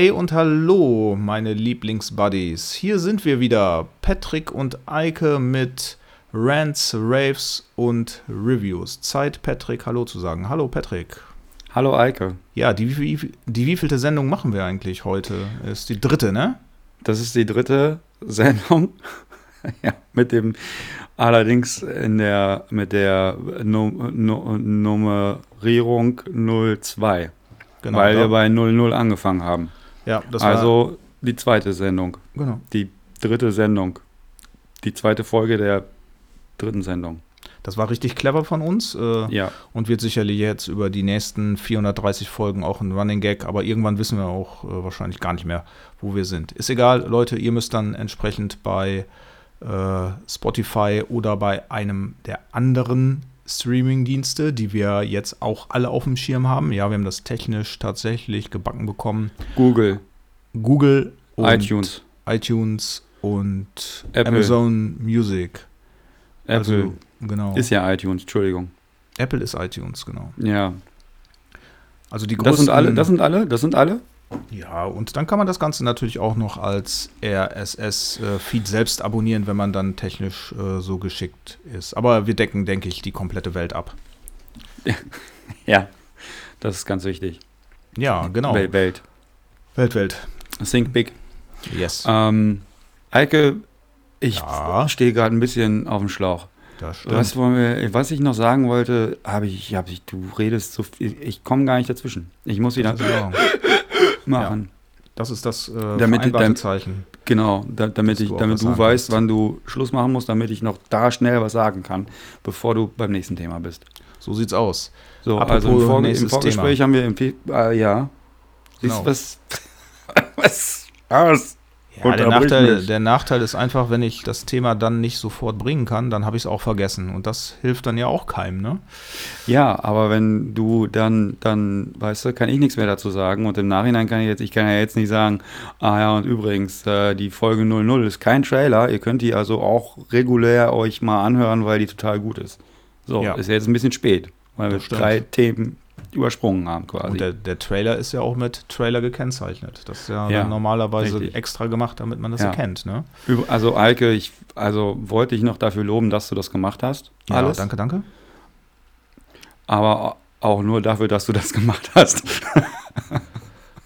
Hey und hallo, meine Lieblingsbuddies. Hier sind wir wieder, Patrick und Eike mit Rants, Raves und Reviews. Zeit, Patrick Hallo zu sagen. Hallo, Patrick. Hallo, Eike. Ja, die, die, die wievielte Sendung machen wir eigentlich heute? Ist die dritte, ne? Das ist die dritte Sendung. ja, mit dem allerdings in der mit der no, no, Nummerierung 02. Genau, weil wir bei 00 angefangen haben. Ja, das war also die zweite Sendung. Genau. Die dritte Sendung. Die zweite Folge der dritten Sendung. Das war richtig clever von uns. Äh, ja. Und wird sicherlich jetzt über die nächsten 430 Folgen auch ein Running Gag. Aber irgendwann wissen wir auch äh, wahrscheinlich gar nicht mehr, wo wir sind. Ist egal, Leute, ihr müsst dann entsprechend bei äh, Spotify oder bei einem der anderen Streaming-Dienste, die wir jetzt auch alle auf dem Schirm haben. Ja, wir haben das technisch tatsächlich gebacken bekommen. Google. Google und iTunes. iTunes und Apple. Amazon Music. Apple. Also, genau. Ist ja iTunes, Entschuldigung. Apple ist iTunes, genau. Ja. Also die größten, das sind alle, das sind alle, das sind alle. Ja, und dann kann man das Ganze natürlich auch noch als RSS-Feed selbst abonnieren, wenn man dann technisch äh, so geschickt ist. Aber wir decken, denke ich, die komplette Welt ab. Ja, das ist ganz wichtig. Ja, genau. Welt, Welt. Welt, Welt. Think big. Yes. Ähm, Eike, ich ja. stehe gerade ein bisschen auf dem Schlauch. Was, wir, was ich noch sagen wollte, habe ich, hab ich, du redest so viel, ich komme gar nicht dazwischen. Ich muss wieder machen. Ja, das ist das äh, damit, damit, Zeichen. Genau, da, damit, ich, du damit du weißt, kannst. wann du Schluss machen musst, damit ich noch da schnell was sagen kann, bevor du beim nächsten Thema bist. So sieht's aus. So, Apropos also im, Vor im Vorgespräch Thema. haben wir im äh, ja. Siehst genau. was? was? Was? Ja, der Nachteil, der Nachteil ist einfach, wenn ich das Thema dann nicht sofort bringen kann, dann habe ich es auch vergessen. Und das hilft dann ja auch keinem, ne? Ja, aber wenn du dann, dann, weißt du, kann ich nichts mehr dazu sagen. Und im Nachhinein kann ich jetzt, ich kann ja jetzt nicht sagen, ah ja, und übrigens, äh, die Folge 00 ist kein Trailer. Ihr könnt die also auch regulär euch mal anhören, weil die total gut ist. So, ja. ist jetzt ein bisschen spät, weil das wir stimmt. drei Themen übersprungen haben quasi. Und der, der, Trailer ist ja auch mit Trailer gekennzeichnet. Das ist ja, ja normalerweise richtig. extra gemacht, damit man das ja. erkennt. Ne? Also Alke, ich also wollte ich noch dafür loben, dass du das gemacht hast. Ja, Alles. danke, danke. Aber auch nur dafür, dass du das gemacht hast.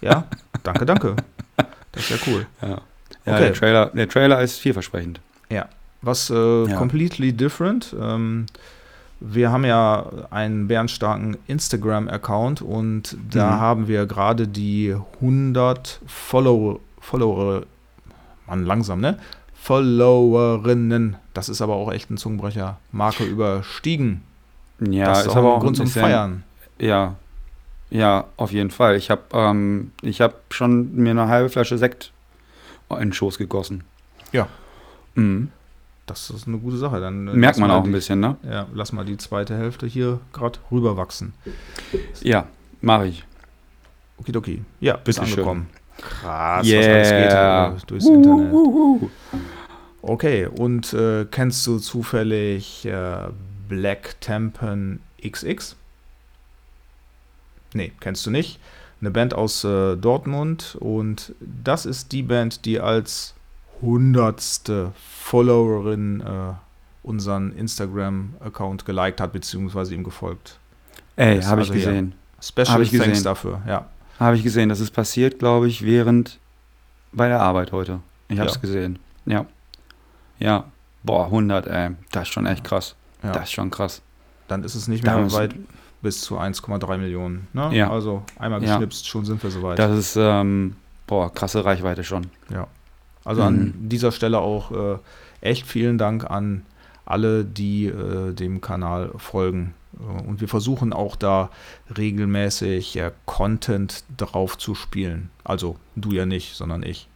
ja, danke, danke. Das ist ja cool. Ja, ja okay. der, Trailer, der Trailer ist vielversprechend. Ja, was äh, completely different. Ähm, wir haben ja einen bärenstarken Instagram-Account und da mhm. haben wir gerade die 100 Follower, Follower, Mann, langsam, ne? Followerinnen, das ist aber auch echt ein Zungenbrecher, Marke überstiegen. Ja, das ist, ist aber auch ein Grund zum Feiern. Ja, ja, auf jeden Fall. Ich habe ähm, hab schon mir eine halbe Flasche Sekt in den Schoß gegossen. Ja. Mhm. Das ist eine gute Sache. Dann äh, merkt man auch die, ein bisschen, ne? Ja, lass mal die zweite Hälfte hier gerade rüberwachsen. Ja, mache ich. Okidoki. Ja, bist angekommen. Krass, yeah. was alles geht durchs uh, Internet. Uh, uh. Okay, und äh, kennst du zufällig äh, Black Tempen XX? Nee, kennst du nicht. Eine Band aus äh, Dortmund und das ist die Band, die als hundertste Followerin äh, unseren Instagram-Account geliked hat, beziehungsweise ihm gefolgt. Ey, habe also ich gesehen. Special ich Thanks gesehen. dafür, ja. Habe ich gesehen. Das ist passiert, glaube ich, während bei der Arbeit heute. Ich habe es ja. gesehen. Ja. Ja. Boah, 100, ey. Das ist schon echt krass. Ja. Das ist schon krass. Dann ist es nicht mehr weit bis zu 1,3 Millionen. Ne? Ja. Also einmal geschnipst, schon sind wir soweit. Das ist, ähm, boah, krasse Reichweite schon. Ja. Also mhm. an dieser Stelle auch äh, echt vielen Dank an alle, die äh, dem Kanal folgen. Äh, und wir versuchen auch da regelmäßig äh, Content drauf zu spielen. Also du ja nicht, sondern ich.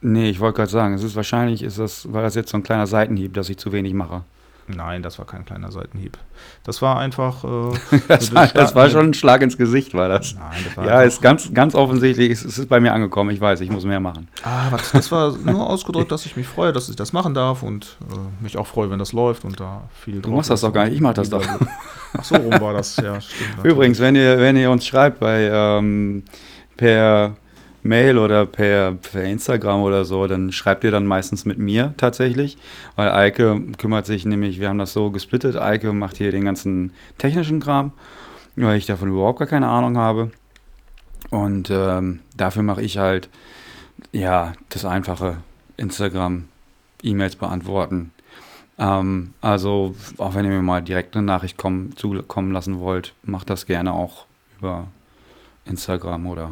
Nee, ich wollte gerade sagen, es ist wahrscheinlich, ist das, war das jetzt so ein kleiner Seitenhieb, dass ich zu wenig mache. Nein, das war kein kleiner Seitenhieb. Das war einfach. Äh, das, war, das, war, schon ein Schlag ins Gesicht, war das. Nein, das war ja, ist ganz, ganz offensichtlich. Es ist bei mir angekommen. Ich weiß, ich muss mehr machen. Ah, was, das war nur ausgedrückt, dass ich mich freue, dass ich das machen darf und äh, mich auch freue, wenn das läuft und da viel. Du machst das doch gar nicht. Ich mach das doch. Ach so rum war das. Ja, stimmt. Übrigens, wenn ihr, wenn ihr uns schreibt bei ähm, per Mail oder per, per Instagram oder so, dann schreibt ihr dann meistens mit mir tatsächlich, weil Eike kümmert sich nämlich, wir haben das so gesplittet, Eike macht hier den ganzen technischen Kram, weil ich davon überhaupt gar keine Ahnung habe. Und ähm, dafür mache ich halt, ja, das einfache Instagram, E-Mails beantworten. Ähm, also, auch wenn ihr mir mal direkt eine Nachricht kommen, zukommen lassen wollt, macht das gerne auch über Instagram oder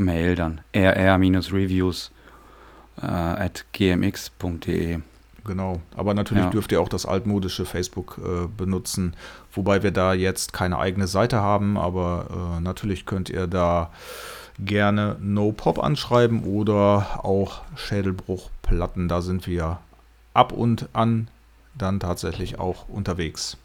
Mail dann. rr-reviews äh, at gmx.de. Genau, aber natürlich ja. dürft ihr auch das altmodische Facebook äh, benutzen, wobei wir da jetzt keine eigene Seite haben, aber äh, natürlich könnt ihr da gerne No Pop anschreiben oder auch Schädelbruchplatten, da sind wir ab und an dann tatsächlich auch unterwegs.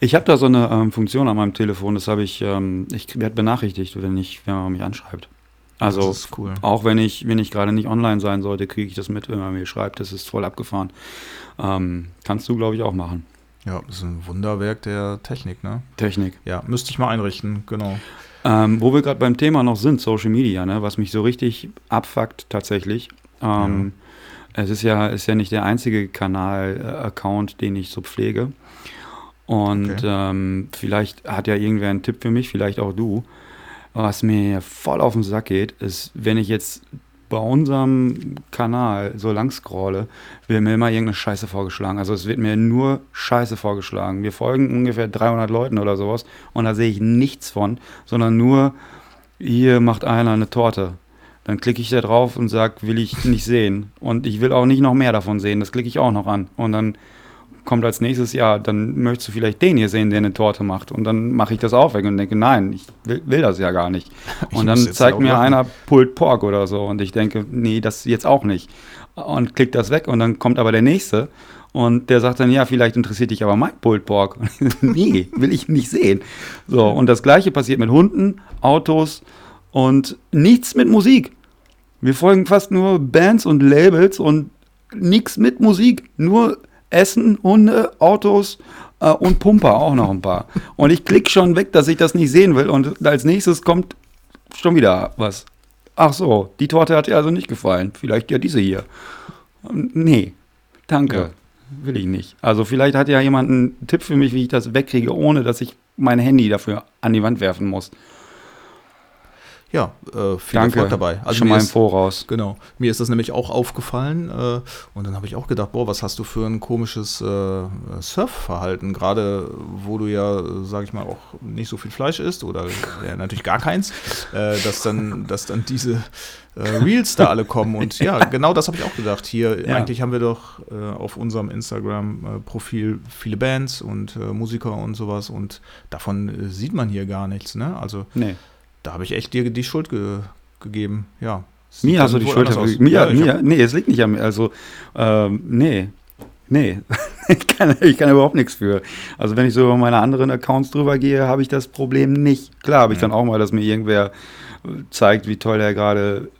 Ich habe da so eine ähm, Funktion an meinem Telefon, das habe ich, ähm, ich werde benachrichtigt, wenn, ich, wenn man mich anschreibt. Also cool. auch wenn ich, wenn ich gerade nicht online sein sollte, kriege ich das mit, wenn man mir schreibt, das ist voll abgefahren. Ähm, kannst du, glaube ich, auch machen. Ja, das ist ein Wunderwerk der Technik, ne? Technik. Ja, müsste ich mal einrichten, genau. Ähm, wo wir gerade beim Thema noch sind, Social Media, ne, was mich so richtig abfuckt tatsächlich. Ähm, ja. Es ist ja, ist ja nicht der einzige Kanal-Account, äh, den ich so pflege. Und okay. ähm, vielleicht hat ja irgendwer einen Tipp für mich, vielleicht auch du. Was mir voll auf den Sack geht, ist, wenn ich jetzt bei unserem Kanal so lang scrolle, wird mir immer irgendeine Scheiße vorgeschlagen. Also es wird mir nur Scheiße vorgeschlagen. Wir folgen ungefähr 300 Leuten oder sowas und da sehe ich nichts von, sondern nur, hier macht einer eine Torte. Dann klicke ich da drauf und sage, will ich nicht sehen. Und ich will auch nicht noch mehr davon sehen. Das klicke ich auch noch an. Und dann kommt als nächstes, ja, dann möchtest du vielleicht den hier sehen, der eine Torte macht. Und dann mache ich das auch weg und denke, nein, ich will, will das ja gar nicht. Und dann zeigt mir einer Pulled Pork oder so und ich denke, nee, das jetzt auch nicht. Und klickt das weg und dann kommt aber der nächste und der sagt dann, ja, vielleicht interessiert dich aber mein Pulled Pork. nee, will ich nicht sehen. So, und das gleiche passiert mit Hunden, Autos und nichts mit Musik. Wir folgen fast nur Bands und Labels und nichts mit Musik, nur Essen, Hunde, Autos äh, und Pumper auch noch ein paar. Und ich klicke schon weg, dass ich das nicht sehen will. Und als nächstes kommt schon wieder was. Ach so, die Torte hat dir also nicht gefallen. Vielleicht ja diese hier. Nee, danke. Ja. Will ich nicht. Also vielleicht hat ja jemand einen Tipp für mich, wie ich das wegkriege, ohne dass ich mein Handy dafür an die Wand werfen muss. Ja, äh, viel Danke. Erfolg dabei. Also Schon mal im Voraus. Genau. Mir ist das nämlich auch aufgefallen äh, und dann habe ich auch gedacht, boah, was hast du für ein komisches äh, Surfverhalten, gerade wo du ja, sage ich mal, auch nicht so viel Fleisch isst oder ja, natürlich gar keins, äh, dass dann, dass dann diese äh, Reels da alle kommen und ja, genau das habe ich auch gedacht. Hier ja. eigentlich haben wir doch äh, auf unserem Instagram-Profil viele Bands und Musiker und sowas und davon sieht man hier gar nichts, ne? Also nee da habe ich echt dir die Schuld ge gegeben. Ja. Mir hast du die Schuld gegeben. Mir, ja, mir, nee, es liegt nicht an mir. Also, ähm, nee. Nee, ich, kann, ich kann überhaupt nichts für. Also wenn ich so über meine anderen Accounts drüber gehe, habe ich das Problem nicht. Klar habe ich mhm. dann auch mal, dass mir irgendwer äh, zeigt, wie toll er gerade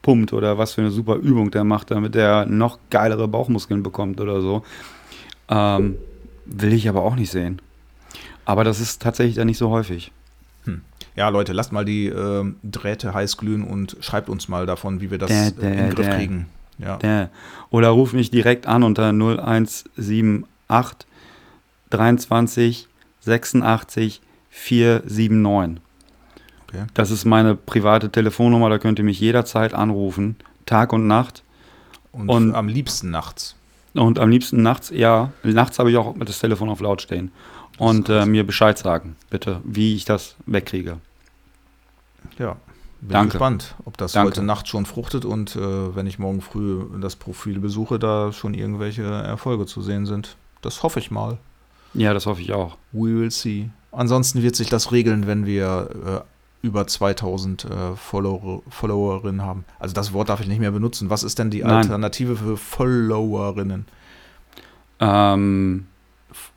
pumpt oder was für eine super Übung der macht, damit er noch geilere Bauchmuskeln bekommt oder so. Ähm, will ich aber auch nicht sehen. Aber das ist tatsächlich dann nicht so häufig. Ja, Leute, lasst mal die äh, Drähte heiß glühen und schreibt uns mal davon, wie wir das der, der, in den Griff der, kriegen. Ja. Oder ruf mich direkt an unter 0178 23 86 479. Okay. Das ist meine private Telefonnummer, da könnt ihr mich jederzeit anrufen, Tag und Nacht. Und, und am liebsten nachts. Und am liebsten nachts, ja. Nachts habe ich auch das Telefon auf laut stehen. Und äh, mir Bescheid sagen, bitte, wie ich das wegkriege. Ja, bin Danke. gespannt, ob das Danke. heute Nacht schon fruchtet und äh, wenn ich morgen früh das Profil besuche, da schon irgendwelche Erfolge zu sehen sind. Das hoffe ich mal. Ja, das hoffe ich auch. We will see. Ansonsten wird sich das regeln, wenn wir äh, über 2000 äh, Follower, Followerinnen haben. Also das Wort darf ich nicht mehr benutzen. Was ist denn die Nein. Alternative für Followerinnen? Ähm,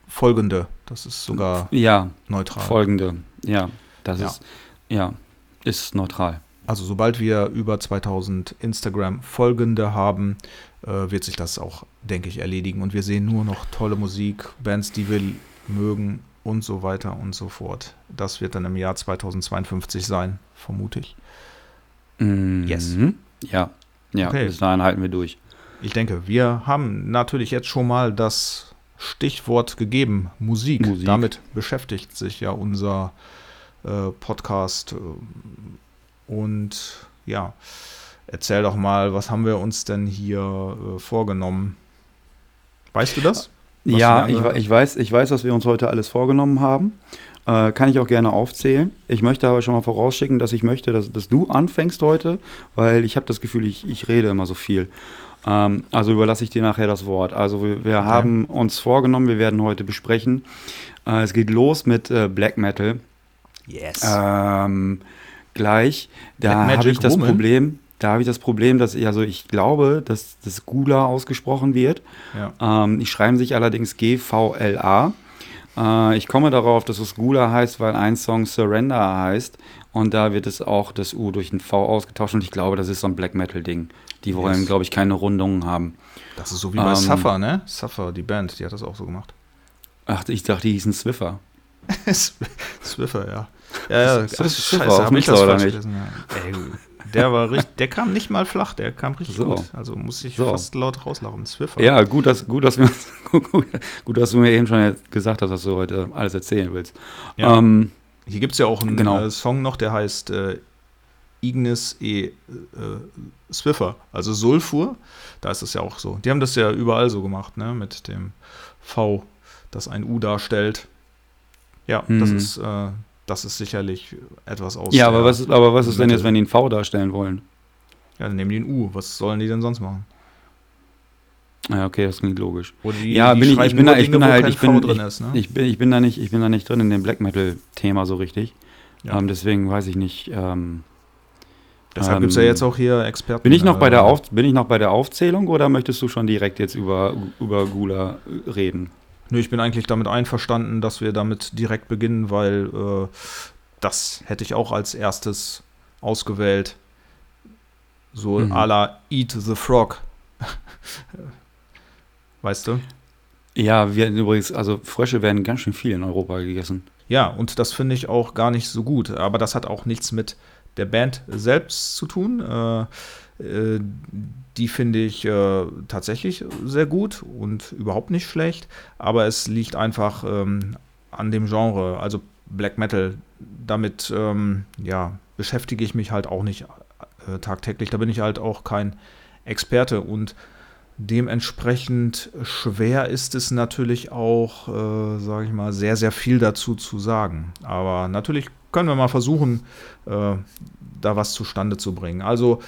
Folgende. Das ist sogar ja, neutral. Folgende. Ja, das ja. ist ja ist neutral. Also sobald wir über 2000 Instagram-Folgende haben, äh, wird sich das auch, denke ich, erledigen. Und wir sehen nur noch tolle Musik, Bands, die wir mögen und so weiter und so fort. Das wird dann im Jahr 2052 sein, vermute ich. Mhm. Yes. Ja, ja, Okay. bis dahin halten wir durch. Ich denke, wir haben natürlich jetzt schon mal das Stichwort gegeben, Musik. Musik. Damit beschäftigt sich ja unser äh, Podcast. äh, Und ja, erzähl doch mal, was haben wir uns denn hier äh, vorgenommen? Weißt du das? Was ja, ich, ich, weiß, ich weiß, was wir uns heute alles vorgenommen haben. Äh, kann ich auch gerne aufzählen. Ich möchte aber schon mal vorausschicken, dass ich möchte, dass, dass du anfängst heute, weil ich habe das Gefühl, ich, ich rede immer so viel. Ähm, also überlasse ich dir nachher das Wort. Also wir, wir haben uns vorgenommen, wir werden heute besprechen. Äh, es geht los mit äh, Black Metal. Yes. Ähm, gleich, da habe ich das Woman? Problem, da habe ich das Problem, dass ich, also ich glaube, dass das Gula ausgesprochen wird. ja. Ähm, die schreiben sich allerdings G-V-L-A. Äh, ich komme darauf, dass es Gula heißt, weil ein Song Surrender heißt. Und da wird es auch das U durch ein V ausgetauscht. Und ich glaube, das ist so ein Black Metal-Ding. Die wollen, Yes. glaube ich, keine Rundungen haben. Das ist so wie bei ähm, Suffer, ne? Suffer, die Band, die hat das auch so gemacht. Ach, ich dachte, die hießen Swiffer. Swiffer, ja. Ja, ja, Ist das ach, Swiffer scheiße, hab ich das oder falsch nicht? gelesen, ja. Ey, der war richtig, der kam nicht mal flach, der kam richtig So. gut. Also muss ich So. fast laut rauslachen. Swiffer. Ja, gut, dass, gut, dass wir, gut, gut, dass du mir eben schon gesagt hast, was du heute alles erzählen willst. Ja. Ähm, Hier gibt es ja auch einen Genau. äh, Song noch, der heißt äh, Ignis E. Äh, Swiffer, also Sulfur. Da ist es ja auch so. Die haben das ja überall so gemacht, ne? Mit dem V, das ein U darstellt. Ja, das Mhm. ist, äh, das ist sicherlich etwas aus. ja, aber was, ist, aber was ist denn jetzt, wenn die ein V darstellen wollen? Ja, dann nehmen die ein U. Was sollen die denn sonst machen? Ja, okay, das klingt logisch. Die, Ja, die bin ich- ich bin da- ich Dinge, bin da halt- ich bin- drin ist, ne? Ich bin, ich, bin da nicht, ich bin da nicht drin in dem Black Metal-Thema so richtig. Ja. Ähm, deswegen weiß ich nicht. Ähm, Deshalb ähm, gibt es ja jetzt auch hier Experten. bin, ich noch bei der äh, Auf, bin ich noch bei der Aufzählung oder möchtest du schon direkt jetzt über, über Gula äh, reden? Nö, ich bin eigentlich damit einverstanden, dass wir damit direkt beginnen, weil äh, das hätte ich auch als erstes ausgewählt. So Mhm. à la Eat the Frog. weißt du? Ja, wir übrigens, also Frösche werden ganz schön viel in Europa gegessen. Ja, und das finde ich auch gar nicht so gut. Aber das hat auch nichts mit der Band selbst zu tun. Äh, die finde ich äh, tatsächlich sehr gut und überhaupt nicht schlecht. Aber es liegt einfach ähm, an dem Genre, also Black Metal. Damit ähm, ja, beschäftige ich mich halt auch nicht äh, tagtäglich. Da bin ich halt auch kein Experte und Dementsprechend schwer ist es natürlich auch, äh, sage ich mal, sehr, sehr viel dazu zu sagen. Aber natürlich können wir mal versuchen, äh, da was zustande zu bringen. Also,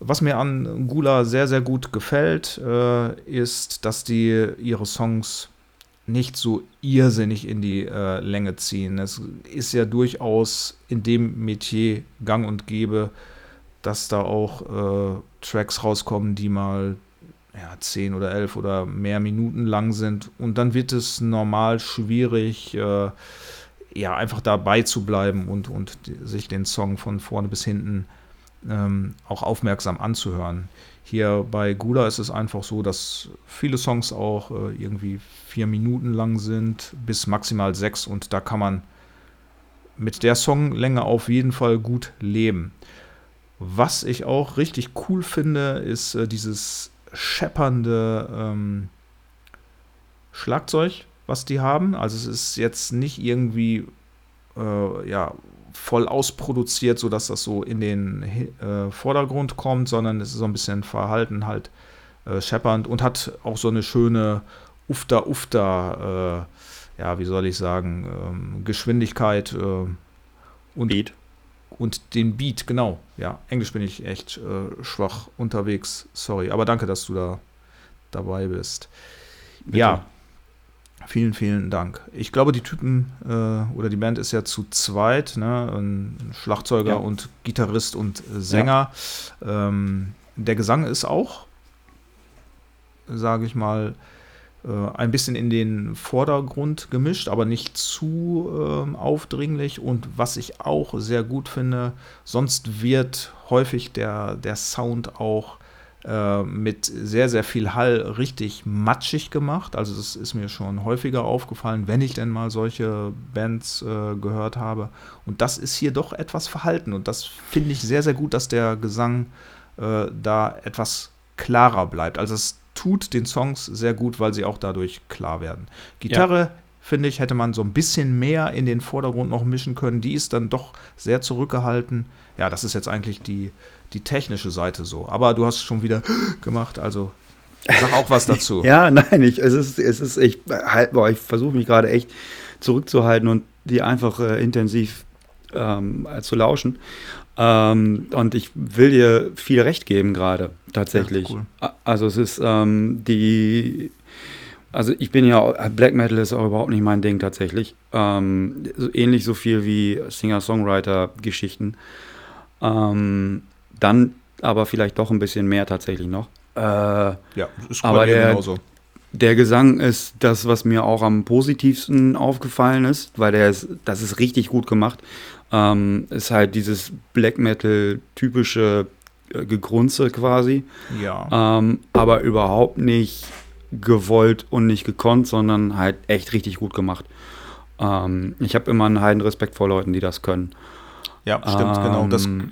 was mir an Gula sehr, sehr gut gefällt, äh, ist, dass die ihre Songs nicht so irrsinnig in die äh, Länge ziehen. Es ist ja durchaus in dem Metier gang und gäbe, dass da auch äh, Tracks rauskommen, die mal ja, 10 oder 11 oder mehr Minuten lang sind. Und dann wird es normal schwierig, äh, ja, einfach dabei zu bleiben und, und die, sich den Song von vorne bis hinten ähm, auch aufmerksam anzuhören. Hier bei Gula ist es einfach so, dass viele Songs auch äh, irgendwie vier Minuten lang sind, bis maximal sechs. Und da kann man mit der Songlänge auf jeden Fall gut leben. Was ich auch richtig cool finde, ist äh, dieses scheppernde ähm, Schlagzeug, was die haben. Also es ist jetzt nicht irgendwie äh, ja, voll ausproduziert, sodass das so in den äh, Vordergrund kommt, sondern es ist so ein bisschen verhalten halt äh, scheppernd und hat auch so eine schöne Ufter-Ufter, äh, ja, wie soll ich sagen, ähm, Geschwindigkeit äh, und Beat. und den Beat, genau. Ja, Englisch bin ich echt äh, schwach unterwegs. Sorry, aber danke, dass du da dabei bist. Bitte. Ja, vielen, vielen Dank. Ich glaube, die Typen äh, oder die Band ist ja zu zweit, ne? Ein Schlagzeuger Ja. und Gitarrist und äh, Sänger. Ähm, der Gesang ist auch, sage ich mal, äh, ein bisschen in den Vordergrund gemischt, aber nicht zu ähm, aufdringlich. Und was ich auch sehr gut finde, sonst wird häufig der, der Sound auch äh, mit sehr, sehr viel Hall richtig matschig gemacht. Also das ist mir schon häufiger aufgefallen, wenn ich denn mal solche Bands äh, gehört habe. Und das ist hier doch etwas verhalten. Und das finde ich sehr, sehr gut, dass der Gesang äh, da etwas klarer bleibt. Also es tut den Songs sehr gut, weil sie auch dadurch klar werden. Gitarre, ja. finde ich, hätte man so ein bisschen mehr in den Vordergrund noch mischen können. Die ist dann doch sehr zurückgehalten. Ja, das ist jetzt eigentlich die, die technische Seite so. Aber du hast schon wieder gemacht, also sag auch was dazu. ja, nein, ich, es ist, es ist, ich, halt, boah, ich versuche mich gerade echt zurückzuhalten und die einfach äh, intensiv ähm, zu lauschen. Ähm, und ich will dir viel Recht geben gerade, tatsächlich. Ja, cool. Also es ist ähm, die, also ich bin ja, Black Metal ist auch überhaupt nicht mein Ding tatsächlich. Ähm, ähnlich so viel wie Singer-Songwriter-Geschichten. Ähm, dann aber vielleicht doch ein bisschen mehr tatsächlich noch. Äh, ja, ist aber der, genauso. Der Gesang ist das, was mir auch am positivsten aufgefallen ist, weil der ist, das ist richtig gut gemacht. Ähm, ist halt dieses Black Metal typische äh, Gegrunze quasi. Ja. Ähm, aber überhaupt nicht gewollt und nicht gekonnt, sondern halt echt richtig gut gemacht. Ähm, ich habe immer einen heiden Respekt vor Leuten, die das können. Ja, stimmt, ähm, genau. Das ähm,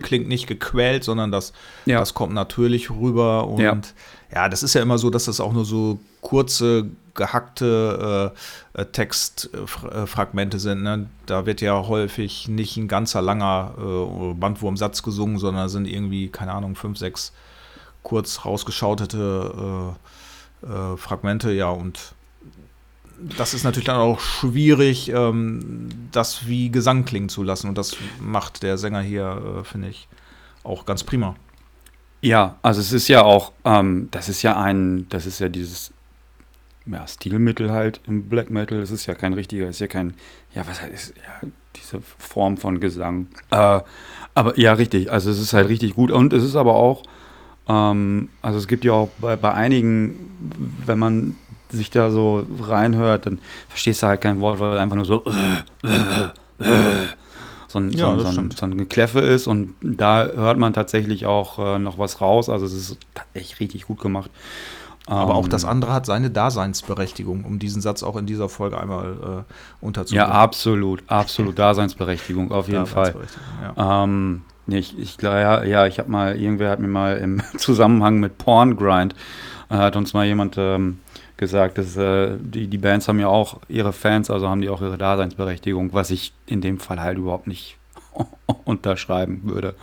klingt nicht gequält, sondern das, ja. das kommt natürlich rüber. Und ja. ja. das ist ja immer so, dass das auch nur so kurze, gehackte äh, äh Textfragmente sind. Ne? Da wird ja häufig nicht ein ganzer langer äh, Bandwurmsatz gesungen, sondern sind irgendwie, keine Ahnung, fünf, sechs kurz rausgeschautete äh, äh Fragmente. Ja, und das ist natürlich dann auch schwierig, ähm, das wie Gesang klingen zu lassen. Und das macht der Sänger hier, äh, finde ich, auch ganz prima. Ja, also es ist ja auch, ähm, das ist ja ein, das ist ja dieses ja, Stilmittel halt im Black Metal. Es ist ja kein richtiger, es ist ja kein, ja, was heißt, ja, diese Form von Gesang. Äh, aber ja, richtig, also es ist halt richtig gut. Und es ist aber auch, ähm, also es gibt ja auch bei, bei einigen, wenn man sich da so reinhört, dann verstehst du halt kein Wort, weil einfach nur so äh, äh, äh, so ein, ja, so, ein, so ein Gekläffe ist und da hört man tatsächlich auch äh, noch was raus. Also es ist echt richtig gut gemacht. Aber um, auch das ähm, andere hat seine Daseinsberechtigung, um diesen Satz auch in dieser Folge einmal äh, unterzubringen. Ja, absolut, absolut Daseinsberechtigung, auf jeden Fall. Ja. Ähm, ich, ich ja, ja, ich habe mal, irgendwer hat mir mal im Zusammenhang mit Porngrind, äh, hat uns mal jemand ähm, gesagt, dass äh, die, die Bands haben ja auch ihre Fans, also haben die auch ihre Daseinsberechtigung, was ich in dem Fall halt überhaupt nicht unterschreiben würde.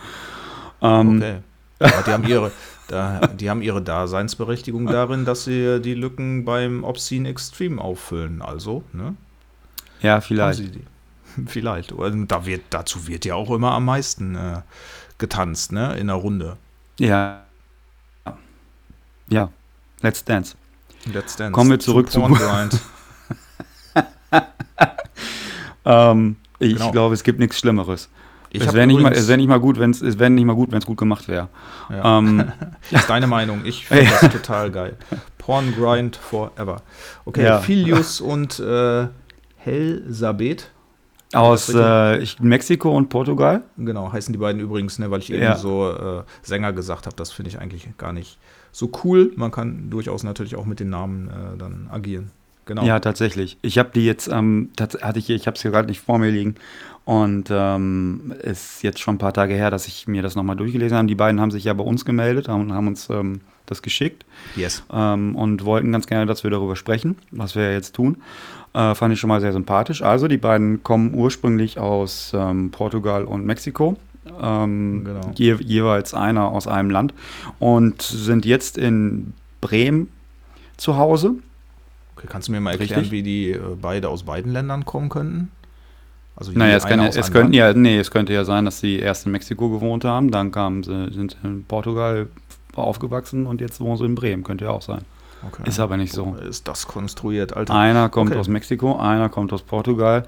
Ähm, okay. Ja, die haben ihre, da, die haben ihre Daseinsberechtigung darin, dass sie die Lücken beim Obscene Extreme auffüllen. Also, ne? Ja, vielleicht. vielleicht. Da wird, dazu wird ja auch immer am meisten äh, getanzt, ne? In der Runde. Ja. Ja. Let's Dance. Dance. Kommen wir zurück zu. Grind. ähm, ich genau. glaube, es gibt nichts Schlimmeres. Ich es wäre nicht, mal, wär nicht mal gut, wenn es wär nicht mal gut, wenn es gut gemacht wäre. Ja. Ähm, ist deine Meinung. Ich finde das total geil. Porn Grind forever. Okay, ja. Filius und äh, Helsabeth. Aus äh, ich, Mexiko und Portugal. Genau, heißen die beiden übrigens, ne, weil ich eben ja. so äh, Sänger gesagt habe. Das finde ich eigentlich gar nicht so cool. Man kann durchaus natürlich auch mit den Namen äh, dann agieren. Genau. Ja, tatsächlich. Ich habe die jetzt, ähm, hatte ich, ich habe es hier gerade nicht vor mir liegen und ähm, ist jetzt schon ein paar Tage her, dass ich mir das nochmal durchgelesen habe. Die beiden haben sich ja bei uns gemeldet und haben uns ähm, das geschickt. Yes. Ähm, und wollten ganz gerne, dass wir darüber sprechen, was wir jetzt tun. Äh, fand ich schon mal sehr sympathisch. Also, die beiden kommen ursprünglich aus ähm, Portugal und Mexiko. Ähm, genau. je, jeweils einer aus einem Land und sind jetzt in Bremen zu Hause. Okay, kannst du mir mal erklären, Richtig? wie die äh, beide aus beiden Ländern kommen könnten? Also naja, es, kann es, könnten ja, nee, es könnte ja sein, dass sie erst in Mexiko gewohnt haben, dann kamen sie, sind in Portugal aufgewachsen und jetzt wohnen sie in Bremen. Könnte ja auch sein. Okay. Ist aber nicht so. Ist das konstruiert, Alter? Einer kommt okay. aus Mexiko, einer kommt aus Portugal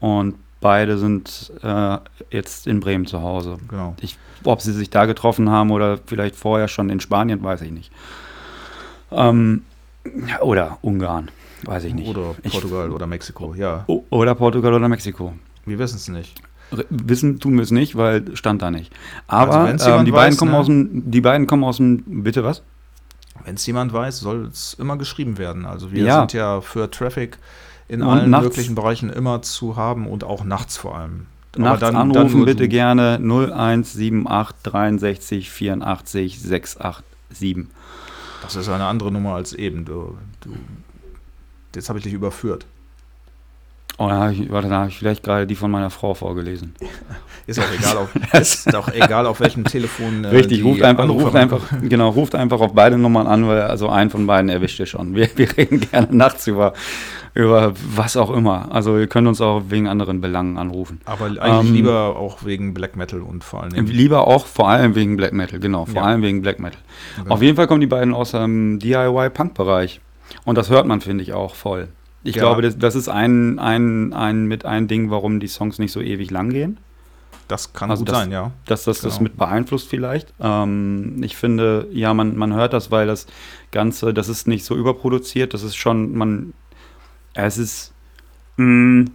und beide sind äh, jetzt in Bremen zu Hause. Genau. Ich, ob sie sich da getroffen haben oder vielleicht vorher schon in Spanien, weiß ich nicht. Ähm, oder Ungarn, weiß ich nicht. Oder Portugal ich, oder Mexiko, ja. Oder Portugal oder Mexiko. Wir wissen es nicht. Wissen tun wir es nicht, weil stand da nicht. Aber Also ähm, die, beiden weiß, kommen ne? aus dem, die beiden kommen aus dem. Bitte was? Wenn es jemand weiß, soll es immer geschrieben werden. Also wir Ja. sind ja für Traffic in Und allen nachts. möglichen Bereichen immer zu haben und auch nachts vor allem. Nachts dann- anrufen dann bitte gerne 0178 63 84 687. Das ist eine andere Nummer als eben. Du, du, jetzt habe ich dich überführt. Oh, da hab ich, warte, da habe ich vielleicht gerade die von meiner Frau vorgelesen. Ist auch egal, auf, ist auch egal auf welchem Telefon. äh, Richtig, ruft einfach, Anrufe ruft einfach, genau, ruft einfach auf beide Nummern an, weil also einen von beiden erwischt ihr schon. Wir, wir reden gerne nachts über, über was auch immer. Also ihr könnt uns auch wegen anderen Belangen anrufen. Aber eigentlich Ähm, lieber auch wegen Black Metal und vor Dingen. Lieber auch vor allem wegen Black Metal, genau, vor Ja. allem wegen Black Metal. Genau. Auf jeden Fall kommen die beiden aus dem DIY-Punk-Bereich. Und das hört man, finde ich, auch voll. Ich Ja. glaube, das, das ist ein, ein, ein, mit ein Ding, warum die Songs nicht so ewig lang gehen. Das kann Also gut das- sein, ja. dass das das Genau. mit beeinflusst vielleicht. Ähm, ich finde, ja, man, man hört das, weil das Ganze, das ist nicht so überproduziert, das ist schon, man, es ist, mh,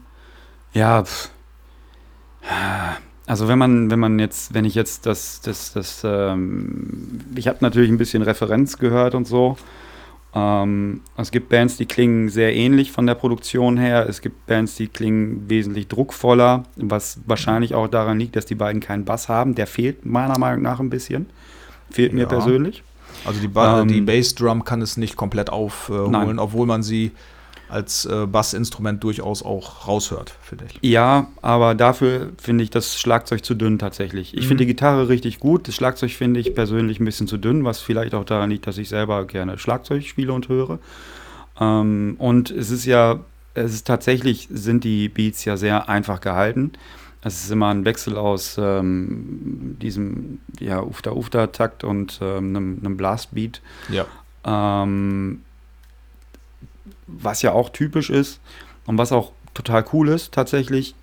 ja, pff. also wenn man, wenn man jetzt, wenn ich jetzt das, das, das, ähm, ich habe natürlich ein bisschen Referenz gehört und so. Ähm, es gibt Bands, die klingen sehr ähnlich von der Produktion her. Es gibt Bands, die klingen wesentlich druckvoller, was wahrscheinlich auch daran liegt, dass die beiden keinen Bass haben. Der fehlt meiner Meinung nach ein bisschen. Fehlt mir Ja. persönlich. Also die, ba Ähm, die Bassdrum kann es nicht komplett aufholen, Nein. obwohl man sie als äh, Bassinstrument durchaus auch raushört, finde ich. Ja, aber dafür finde ich das Schlagzeug zu dünn tatsächlich. Ich Mhm. finde die Gitarre richtig gut. Das Schlagzeug finde ich persönlich ein bisschen zu dünn, was vielleicht auch daran liegt, dass ich selber gerne Schlagzeug spiele und höre. Ähm, und es ist ja, es ist tatsächlich, sind die Beats ja sehr einfach gehalten. Es ist immer ein Wechsel aus ähm, diesem ja, Ufta-Ufta-Takt und ähm, einem, einem Blastbeat. Ja. Ähm, was ja auch typisch ist und was auch total cool ist, tatsächlich.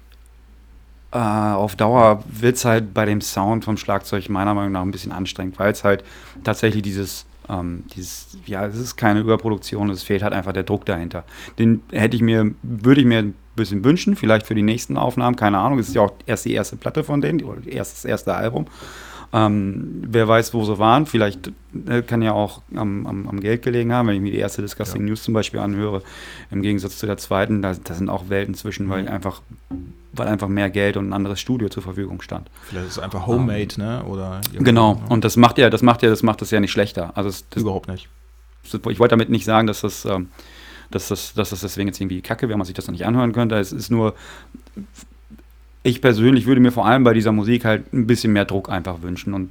Äh, auf Dauer wird es halt bei dem Sound vom Schlagzeug meiner Meinung nach ein bisschen anstrengend, weil es halt tatsächlich dieses, ähm, dieses, ja, es ist keine Überproduktion, es fehlt halt einfach der Druck dahinter. Den hätte ich mir, würde ich mir ein bisschen wünschen, vielleicht für die nächsten Aufnahmen, keine Ahnung, es ist ja auch erst die erste Platte von denen, oder erst das erste Album. Ähm, wer weiß, wo sie waren. Vielleicht äh, kann ja auch am, am, am Geld gelegen haben, wenn ich mir die erste Disgusting Ja. News zum Beispiel anhöre. Im Gegensatz zu der zweiten, da, da sind auch Welten zwischen, weil Mhm. einfach, weil einfach mehr Geld und ein anderes Studio zur Verfügung stand. Vielleicht ist es einfach Homemade, ne? Oder Genau. ja. Und das macht ja, das macht ja, das macht das ja nicht schlechter. Also es, das, überhaupt nicht. ich wollte damit nicht sagen, dass das, ähm, dass das, dass das deswegen jetzt irgendwie kacke wäre, man sich das noch nicht anhören könnte. Es ist nur, ich persönlich würde mir vor allem bei dieser Musik halt ein bisschen mehr Druck einfach wünschen und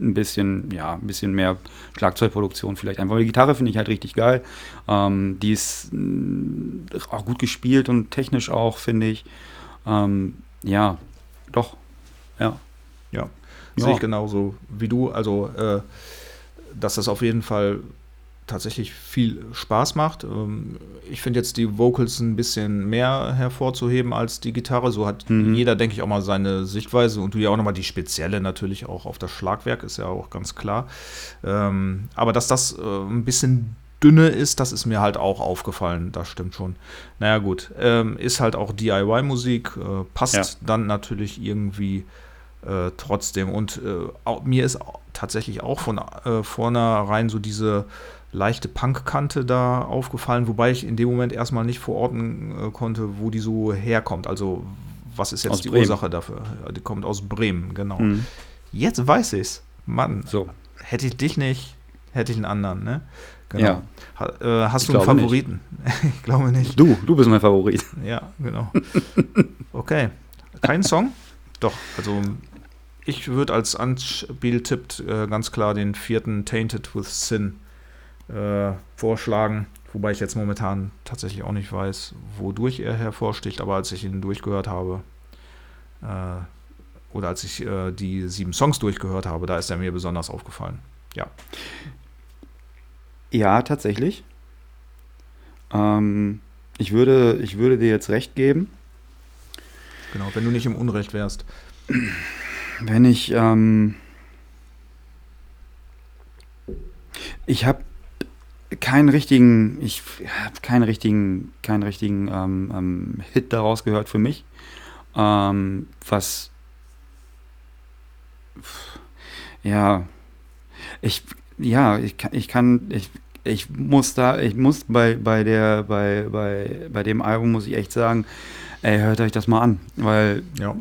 ein bisschen, ja, ein bisschen mehr Schlagzeugproduktion vielleicht einfach. Weil die Gitarre finde ich halt richtig geil. Ähm, die ist mh, auch gut gespielt und technisch auch, finde ich. Ähm, ja, doch. Ja. Ja, Ja. sehe ich genauso wie du. Also, äh, dass das auf jeden Fall tatsächlich viel Spaß macht. Ähm, ich finde jetzt die Vocals ein bisschen mehr hervorzuheben als die Gitarre. So hat Mhm. jeder, denke ich, auch mal seine Sichtweise und du ja auch nochmal die spezielle natürlich auch auf das Schlagwerk, ist ja auch ganz klar. Ähm, aber dass das äh, ein bisschen dünne ist, das ist mir halt auch aufgefallen, das stimmt schon. Naja gut, ähm, ist halt auch DIY-Musik, äh, passt Ja. dann natürlich irgendwie äh, trotzdem. Und äh, auch, mir ist tatsächlich auch von äh, vornherein so diese leichte Punkkante da aufgefallen, wobei ich in dem Moment erstmal nicht verorten äh, konnte, wo die so herkommt. Also was ist jetzt Aus die Bremen. Ursache dafür? Die kommt aus Bremen, genau. Mhm. Jetzt weiß ich's. Mann, So. hätte ich dich nicht, hätte ich einen anderen, ne? Genau. Ja. Ha, äh, hast Ich du einen. Favoriten? ich glaube nicht. Du, du bist mein Favorit. Ja, genau. Okay. Kein Song? Doch, also ich würde als Anspieltipp äh, ganz klar den vierten Tainted with Sin äh, vorschlagen. Wobei ich jetzt momentan tatsächlich auch nicht weiß, wodurch er hervorsticht, aber als ich ihn durchgehört habe, äh, oder als ich äh, die sieben Songs durchgehört habe, da ist er mir besonders aufgefallen. Ja. Ja, tatsächlich. Ähm, ich, würde, ich würde dir jetzt recht geben. Genau, wenn du nicht im Unrecht wärst. Wenn ich, ähm, ich habe keinen richtigen, ich habe keinen richtigen, keinen richtigen ähm, ähm, Hit daraus gehört für mich. Ähm, was. Ja. Ich. Ja, ich kann. Ich, kann, ich, ich muss da. Ich muss bei, bei, der, bei, bei, bei dem Album, muss ich echt sagen, ey, hört euch das mal an. Weil. Ja.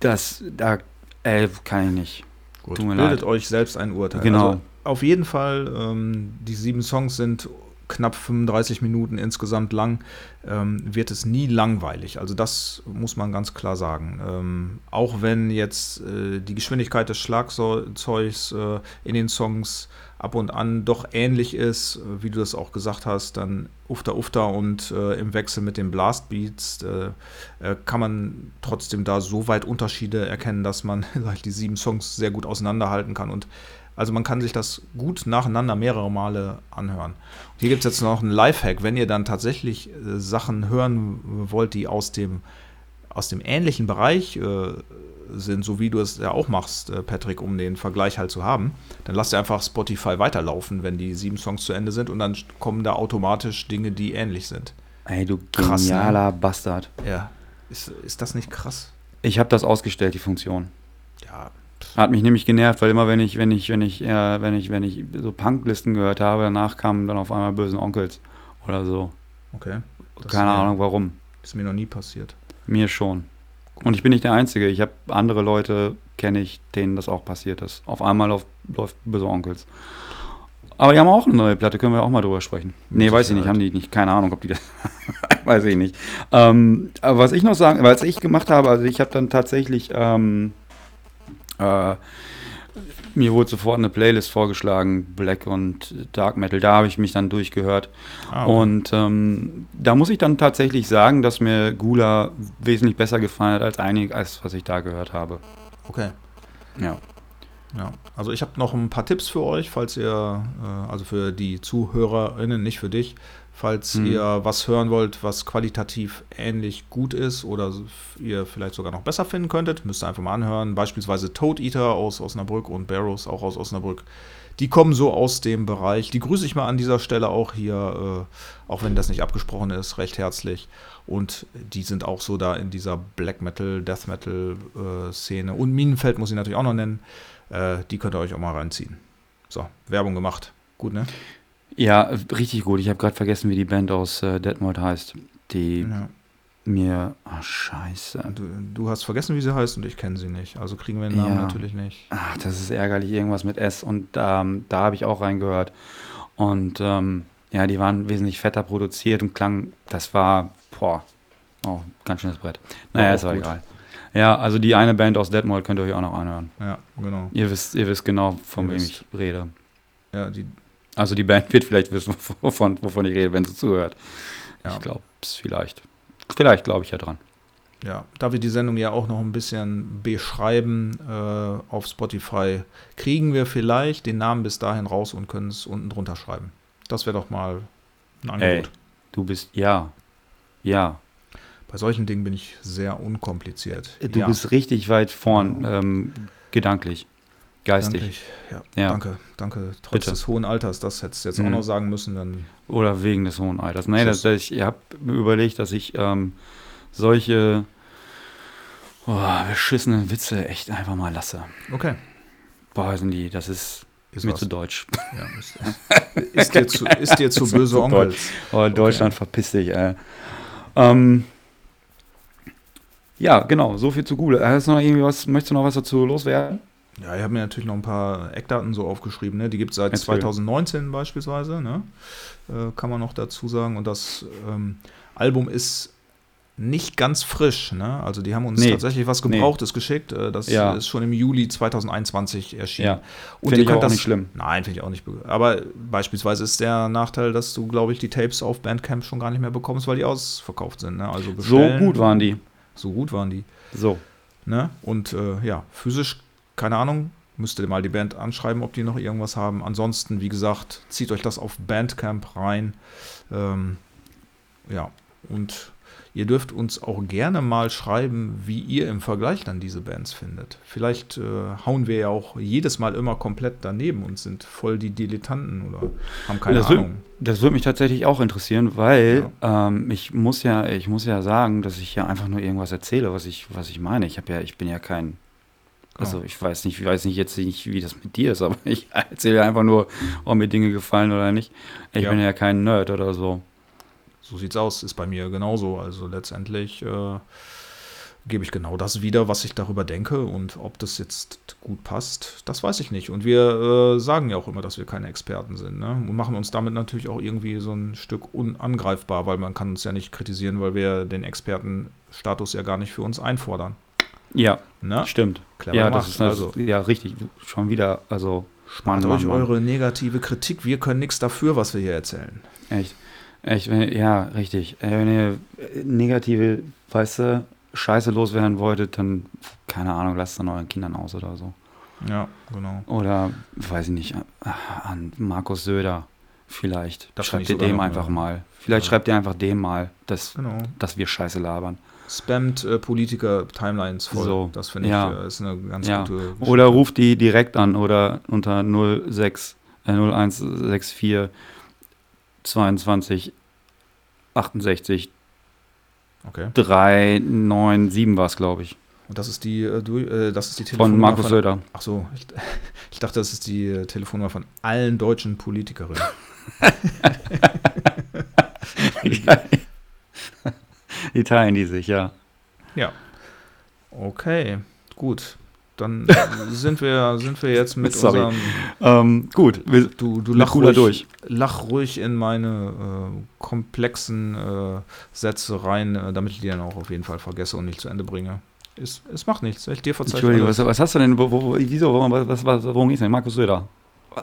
Das. Da. Ey, kann ich nicht. Gut, bildet leid. euch selbst ein Urteil. Genau. Also, auf jeden Fall, ähm, die sieben Songs sind knapp 35 Minuten insgesamt lang, ähm, wird es nie langweilig. Also das muss man ganz klar sagen. Ähm, auch wenn jetzt äh, die Geschwindigkeit des Schlagzeugs äh, in den Songs ab und an doch ähnlich ist, wie du das auch gesagt hast, dann Ufter Ufter und äh, im Wechsel mit den Blastbeats äh, äh, kann man trotzdem da so weit Unterschiede erkennen, dass man die sieben Songs sehr gut auseinanderhalten kann und also man kann sich das gut nacheinander mehrere Male anhören. Und hier gibt es jetzt noch einen Lifehack, wenn ihr dann tatsächlich äh, Sachen hören wollt, die aus dem, aus dem ähnlichen Bereich äh, sind, so wie du es ja auch machst, äh, Patrick, um den Vergleich halt zu haben, dann lasst ihr einfach Spotify weiterlaufen, wenn die sieben Songs zu Ende sind und dann kommen da automatisch Dinge, die ähnlich sind. Ey, du Krass, ne? genialer Bastard. Ja. Ist, ist das nicht krass? Ich habe das ausgestellt, die Funktion. Ja. Hat mich nämlich genervt, weil immer wenn ich, wenn ich, wenn ich, äh, wenn ich, wenn ich so Punklisten gehört habe, danach kamen dann auf einmal bösen Onkels oder so. Okay. Das Keine Ahnung warum. Ist mir noch nie passiert. Mir schon. Und ich bin nicht der Einzige. Ich habe andere Leute, kenne ich, denen das auch passiert ist. Auf einmal auf, läuft böse Onkels. Aber die haben auch eine neue Platte, können wir auch mal drüber sprechen. Nee, Mit weiß ich nicht, Sicherheit. haben die nicht. Keine Ahnung, ob die das. weiß ich nicht. Ähm, aber was ich noch sagen, was ich gemacht habe, also ich habe dann tatsächlich. Ähm, äh, mir wurde sofort eine Playlist vorgeschlagen, Black und Dark Metal. Da habe ich mich dann durchgehört. Ah, okay. Und ähm, da muss ich dann tatsächlich sagen, dass mir Gula wesentlich besser gefallen hat als einig, als was ich da gehört habe. okay. Ja. Ja, also ich habe noch ein paar Tipps für euch, falls ihr, äh, also für die ZuhörerInnen, nicht für dich, falls Mhm. ihr was hören wollt, was qualitativ ähnlich gut ist oder ihr vielleicht sogar noch besser finden könntet, müsst ihr einfach mal anhören. Beispielsweise Toad Eater aus Osnabrück und Barrows auch aus Osnabrück. Die kommen so aus dem Bereich. Die grüße ich mal an dieser Stelle auch hier, äh, auch wenn das nicht abgesprochen ist, recht herzlich. Und die sind auch so da in dieser Black Metal, Death Metal äh, Szene. Und Minenfeld muss ich natürlich auch noch nennen. Äh, die könnt ihr euch auch mal reinziehen. So, Werbung gemacht. Gut, ne? Ja, richtig gut. Ich habe gerade vergessen, wie die Band aus äh, Detmold heißt. Die Ja. mir. Ah, scheiße. Du, du hast vergessen, wie sie heißt und ich kenne sie nicht. Also kriegen wir den Namen Ja. natürlich nicht. Ach, das ist ärgerlich, irgendwas mit S. Und ähm, da habe ich auch reingehört. Und ähm, ja, die waren wesentlich fetter produziert und klang, das war, boah, oh, ganz schönes Brett. Naja, ist aber egal. Ja, also die eine Band aus Detmold könnt ihr euch auch noch anhören. Ja, genau. Ihr wisst, ihr wisst genau, von Ihr wem wisst. ich rede. Ja, die, Also die Band wird vielleicht wissen, wovon, wovon ich rede, wenn sie zuhört. Ja. Ich glaube es vielleicht. Vielleicht glaube ich ja dran. ja, da wir die Sendung ja auch noch ein bisschen beschreiben äh, auf Spotify, kriegen wir vielleicht den Namen bis dahin raus und können es unten drunter schreiben. Das wäre doch mal ein Ey, Angebot. du bist, ja, ja. Bei solchen Dingen bin ich sehr unkompliziert. Du ja, bist richtig weit vorn, ähm, gedanklich, geistig. Danke, ja, Ja. danke, danke. Trotz Bitte. des hohen Alters, das hättest du jetzt auch Mhm. noch sagen müssen, dann Oder wegen des hohen Alters. Nee, das, Das- ich habe mir überlegt, dass ich ähm, solche oh, beschissenen Witze echt einfach mal lasse. okay. Boah, sind die, das ist, Ist mir was. zu deutsch. Ja, ist, ist, dir zu, ist dir zu böse zu Onkels. Oh, Deutschland, verpiss dich, ey. Ähm, ja, genau, so viel zu Google. Hast du noch irgendwie was, möchtest du noch was dazu loswerden? Ja, ich habe mir natürlich noch ein paar Eckdaten so aufgeschrieben. Ne? Die gibt es seit Erzähl. 2019 beispielsweise, ne? äh, kann man noch dazu sagen. Und das ähm, Album ist nicht ganz frisch. Ne? Also die haben uns Nee. tatsächlich was Nee. Gebrauchtes geschickt. Äh, das Ja. ist schon im Juli 2021 erschienen. Ja. Und Finde ich auch das nicht schlimm. Nein, finde ich auch nicht. be- Aber beispielsweise ist der Nachteil, dass du, glaube ich, die Tapes auf Bandcamp schon gar nicht mehr bekommst, weil die ausverkauft sind. Ne? Also So gut waren die. So gut waren die. So. Ne? Und äh, ja, physisch, keine Ahnung, müsst ihr mal die Band anschreiben, ob die noch irgendwas haben. Ansonsten, wie gesagt, zieht euch das auf Bandcamp rein. Ähm, ja, und ihr dürft uns auch gerne mal schreiben, wie ihr im Vergleich dann diese Bands findet. Vielleicht äh, hauen wir ja auch jedes Mal immer komplett daneben und sind voll die Dilettanten oder haben keine das Ahnung. Würde, das würde mich tatsächlich auch interessieren, weil ja. ähm, ich muss ja, ich muss ja sagen, dass ich ja einfach nur irgendwas erzähle, was ich, was ich meine. Ich habe ja, ich bin ja kein also genau. ich weiß nicht, ich weiß nicht jetzt nicht, wie das mit dir ist, aber ich erzähle einfach nur, ob mir Dinge gefallen oder nicht. Ich ja. bin ja kein Nerd oder so. So sieht's aus, ist bei mir genauso. Also letztendlich äh, gebe ich genau das wieder, was ich darüber denke und ob das jetzt gut passt, das weiß ich nicht. Und wir äh, sagen ja auch immer, dass wir keine Experten sind ne? und machen uns damit natürlich auch irgendwie so ein Stück unangreifbar, weil man kann uns ja nicht kritisieren, weil wir den Expertenstatus ja gar nicht für uns einfordern. Ja, ne? stimmt. Clever ja, gemacht. das ist also, ja richtig. Schon wieder, also spannend. euch eure negative Kritik. Wir können nichts dafür, was wir hier erzählen. Echt. Echt, wenn, ja, richtig. Wenn ihr negative, weißt du, Scheiße loswerden wolltet, dann, keine Ahnung, lasst es an euren Kindern aus oder so. Ja, genau. Oder, weiß ich nicht, an Markus Söder vielleicht. Das schreibt ihr dem einfach mal. Vielleicht ja. schreibt ihr einfach dem mal, dass, genau. dass wir Scheiße labern spammt äh, Politiker-Timelines voll. So, das finde ich ja. äh, ist eine ganz ja. gute Geschichte. Oder ruft die direkt an oder unter 06, äh, 0164 22 68 okay. 397 war es, glaube ich. Und das ist die, äh, äh, das ist die Telefonnummer von Markus Söder. Ach so, ich, ich, dachte, das ist die äh, Telefonnummer von allen deutschen Politikerinnen. die teilen die sich, ja. Ja. Okay, gut. Dann sind wir, sind wir jetzt mit Sorry. unserem. Ähm, gut, wir, du, du lach ruhig, durch. lach ruhig in meine äh, komplexen äh, Sätze rein, äh, damit ich die dann auch auf jeden Fall vergesse und nicht zu Ende bringe. Es, es macht nichts. Ich dir verzeihe. Entschuldigung, was, was, hast du denn? Wo, wo, wieso? Was, was, worum geht's denn? Markus Söder.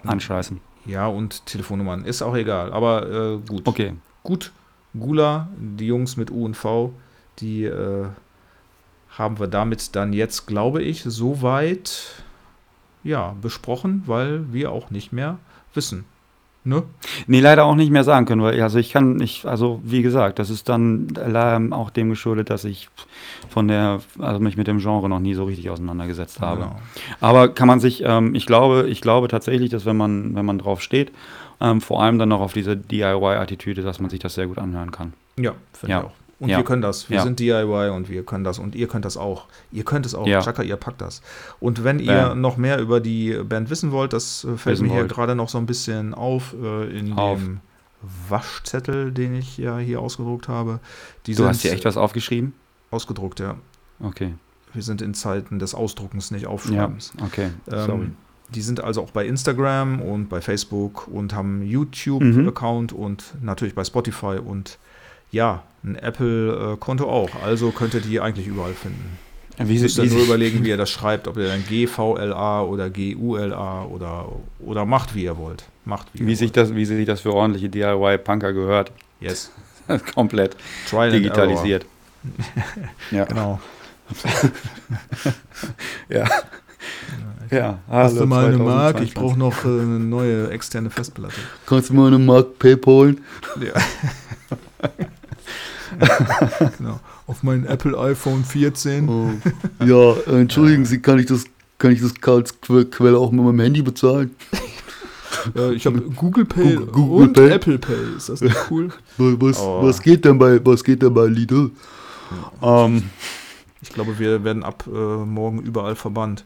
Anscheißen. Ja, und Telefonnummern. Ist auch egal. Aber äh, gut. Okay. Gut. Gula, die Jungs mit U und V, die äh, haben wir damit dann jetzt, glaube ich, soweit ja, besprochen, weil wir auch nicht mehr wissen. Ne? Nee, leider auch nicht mehr sagen können, weil also ich kann nicht, also wie gesagt, das ist dann ähm, auch dem geschuldet, dass ich von der, also mich mit dem Genre noch nie so richtig auseinandergesetzt habe. Genau. Aber kann man sich, ähm, ich glaube, ich glaube tatsächlich, dass wenn man, wenn man drauf steht ähm, vor allem dann noch auf diese DIY-Attitüde, dass man sich das sehr gut anhören kann. Ja, finde ja. ich auch. Und ja. wir können das. Wir ja. sind DIY und wir können das. Und ihr könnt das auch. Ihr könnt es auch. Ja. Chaka, ihr packt das. Und wenn ihr ja. noch mehr über die Band wissen wollt, das äh, fällt wissen mir hier gerade noch so ein bisschen auf äh, in auf. dem Waschzettel, den ich ja hier ausgedruckt habe. Die du hast hier echt was aufgeschrieben? Ausgedruckt, ja. Okay. Wir sind in Zeiten des Ausdruckens, nicht Aufschreibens. Ja, okay. Ähm, Sorry. Die sind also auch bei Instagram und bei Facebook und haben YouTube-Account mhm. und natürlich bei Spotify und ja, ein Apple-Konto auch. Also könnt ihr die eigentlich überall finden. Wie ihr müsst dann nur überlegen, wie ihr das schreibt, ob ihr dann GVLA oder GULA oder, oder macht, wie ihr wollt. Macht, wie, wie sich das, wie sich das für ordentliche DIY-Punker gehört. Yes. Komplett Trial digitalisiert. ja. Genau. ja. Ja, Hast du mal eine Mark? Ich brauche noch äh, eine neue externe Festplatte. Kannst du mal eine Mark PayPal holen? Ja. genau. Auf mein Apple iPhone 14. Oh. Ja, äh, entschuldigen Sie, kann ich das, kann ich das als Quelle auch mit meinem Handy bezahlen? Ja, ich habe Google Pay Google, Google und Pay. Apple Pay. Ist das nicht cool? Was, oh. was geht denn bei was geht denn bei Lidl? Ähm, ich glaube, wir werden ab äh, morgen überall verbannt.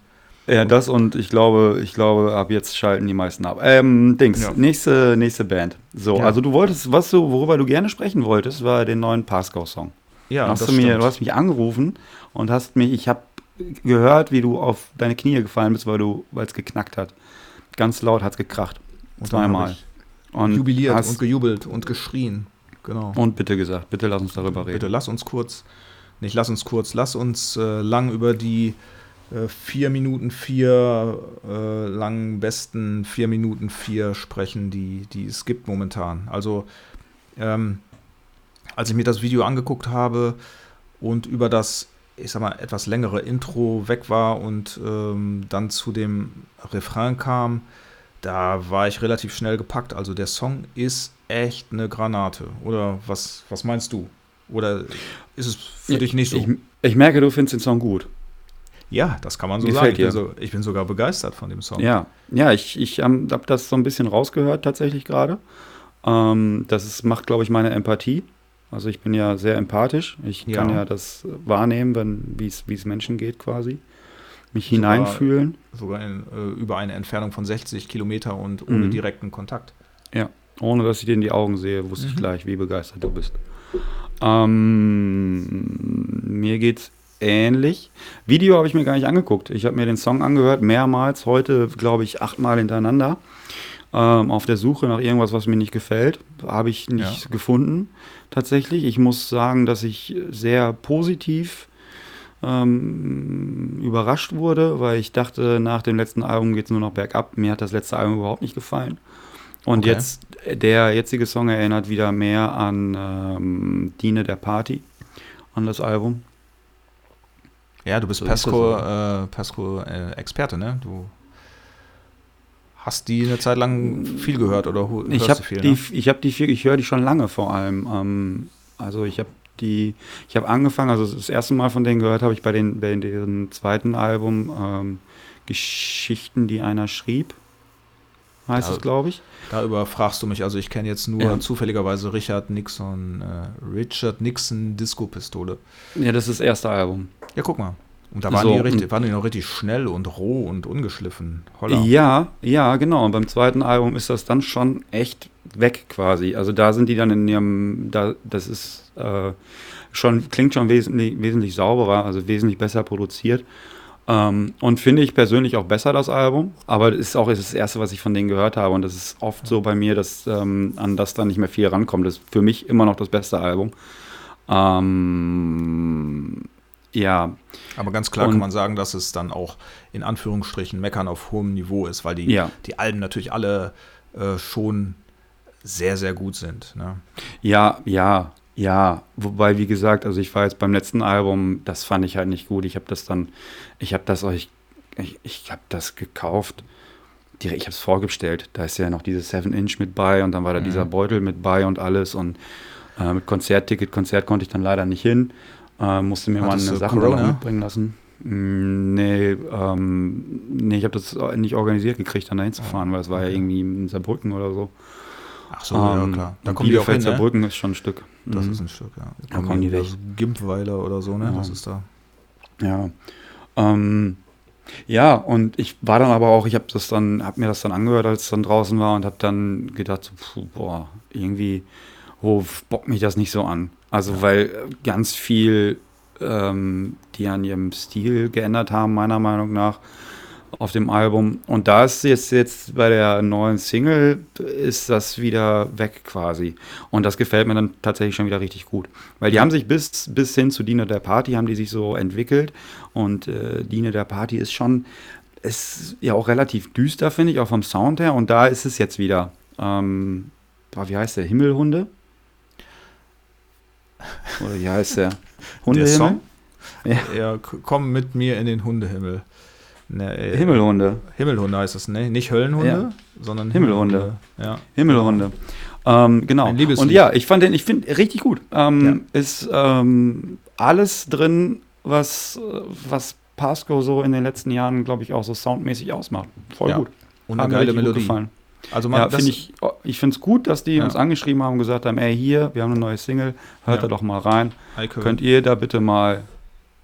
Ja, das und ich glaube, ich glaube, ab jetzt schalten die meisten ab. Ähm, Dings, ja. nächste, nächste Band. So, ja. also du wolltest, was du, worüber du gerne sprechen wolltest, war den neuen Pascal-Song. Ja, hast das du mir, du hast mich angerufen und hast mich, ich habe gehört, wie du auf deine Knie gefallen bist, weil du, weil es geknackt hat. Ganz laut hat es gekracht. Und Zweimal. Und jubiliert und gejubelt und geschrien. Genau. Und bitte gesagt, bitte lass uns darüber reden. Bitte lass uns kurz, nicht lass uns kurz, lass uns äh, lang über die vier Minuten vier äh, langen besten vier Minuten vier sprechen, die, die es gibt momentan. Also ähm, als ich mir das Video angeguckt habe und über das, ich sag mal, etwas längere Intro weg war und ähm, dann zu dem Refrain kam, da war ich relativ schnell gepackt. Also der Song ist echt eine Granate. Oder was, was meinst du? Oder ist es für dich nicht so? Ich, ich merke, du findest den Song gut. Ja, das kann man so Gefällt sagen. Ich bin, so, ich bin sogar begeistert von dem Song. Ja, ja, ich, ich habe das so ein bisschen rausgehört tatsächlich gerade. Ähm, das ist, macht, glaube ich, meine Empathie. Also ich bin ja sehr empathisch. Ich Ja. kann ja das wahrnehmen, wenn wie es es Menschen geht quasi. Mich Sogar- hineinfühlen. Sogar in, äh, über eine Entfernung von 60 Kilometer und ohne Mhm. direkten Kontakt. Ja, ohne dass ich dir in die Augen sehe, wusste ich Mhm. gleich, wie begeistert du bist. Ähm, mir geht's ähnlich. Video habe ich mir gar nicht angeguckt. Ich habe mir den Song angehört, mehrmals, heute glaube ich achtmal hintereinander. Ähm, auf der Suche nach irgendwas, was mir nicht gefällt, habe ich nicht Ja. gefunden. Tatsächlich. Ich muss sagen, dass ich sehr positiv ähm, überrascht wurde, weil ich dachte, nach dem letzten Album geht es nur noch bergab. Mir hat das letzte Album überhaupt nicht gefallen. Und Okay. jetzt, der jetzige Song erinnert wieder mehr an ähm, Diene der Party, an das Album. Ja, du bist So Pasco, äh, Pasco äh, Experte, ne? Du hast die eine Zeit lang viel gehört oder Ich hörst habe du viel, die, ne? ich habe die, viel- ich höre die schon lange vor allem. Ähm, also ich habe die, ich habe angefangen, also das erste Mal von denen gehört habe ich bei den, bei deren zweiten Album ähm, Geschichten, die einer schrieb, heißt Ja. es, glaube ich. Darüber fragst du mich. Also ich kenne jetzt nur Ja. zufälligerweise Richard Nixon, äh, Richard Nixon Disco-Pistole. Ja, das ist das erste Album. Ja, guck mal. Und da waren, So, die richtig, waren die noch richtig schnell und roh und ungeschliffen. Holla. Ja, ja, genau. Und beim zweiten Album ist das dann schon echt weg quasi. Also da sind die dann in ihrem, da, das ist äh, schon, klingt schon wesentlich, wesentlich sauberer, also wesentlich besser produziert. Ähm, und finde ich persönlich auch besser, das Album. Aber das ist auch das erste, was ich von denen gehört habe. Und das ist oft so bei mir, dass ähm, an das dann nicht mehr viel rankommt. Das ist für mich immer noch das beste Album. Ähm, ja, Aber ganz klar Und- kann man sagen, dass es dann auch in Anführungsstrichen Meckern auf hohem Niveau ist, weil die, Ja. die Alben natürlich alle äh, schon sehr, sehr gut sind. Ne? Ja, ja, ja. Wobei, wie gesagt, also ich war jetzt beim letzten Album, das fand ich halt nicht gut. Ich habe das dann, ich habe das euch, ich, ich habe das gekauft. direkt- Ich habe es vorgestellt. Da ist ja noch dieses 7-Inch mit bei und dann war da Mhm. dieser Beutel mit bei und alles und äh, mit Konzertticket. Konzert konnte ich dann leider nicht hin. Äh, musste mir Hattest mal eine Sache mitbringen lassen. Mm, Nee, ähm, nee, ich habe das nicht organisiert gekriegt, dann dahin zu fahren, weil es war ja irgendwie in Saarbrücken oder so. Ach so, ja Ähm, klar. Da und kommen die auch hin, Bielefeld, ne? Ist schon ein Stück. Das Mhm. ist ein Stück, ja. Da kommen die weg. Gimpweiler oder so, ne? Ja. Das ist da. Ja. Ähm, ja, und ich war dann aber auch, ich habe das dann, habe mir das dann angehört, als es dann draußen war und habe dann gedacht, so, puh, boah, irgendwie oh, bockt mich das nicht so an. Also weil ganz viel, ähm, die an ihrem Stil geändert haben, meiner Meinung nach, auf dem Album. Und da ist jetzt, jetzt bei der neuen Single, ist das wieder weg quasi. Und das gefällt mir dann tatsächlich schon wieder richtig gut. Weil die haben sich bis, bis hin zu Diener der Party, haben die sich so entwickelt. Und äh, Diener der Party ist schon, ist ja auch relativ düster, finde ich, auch vom Sound her. Und da ist es jetzt wieder, ähm, wie heißt der, Himmelhunde? Oder wie heißt der? Der Hundehimmel? Song? Ja. Ja, komm mit mir in den Hundehimmel. Ne, äh, Himmelhunde. Himmelhunde heißt das, ne? Nicht Höllenhunde, Ja. sondern Himmelhunde. Ja. Himmelhunde. Ähm, genau. Und ja, ich fand den, ich finde richtig gut. Ähm, Ist ähm, alles drin, was, was Pasco so in den letzten Jahren, glaube ich, auch so soundmäßig ausmacht. Voll Ja. gut. Und eine geile richtig gut Melodie. Gefallen. Also man, Ja, das, finde ich, ich finde es gut, dass die Ja. uns angeschrieben haben und gesagt haben, ey, hier, wir haben eine neue Single, hört Ja. da doch mal rein. Könnt ihr da bitte mal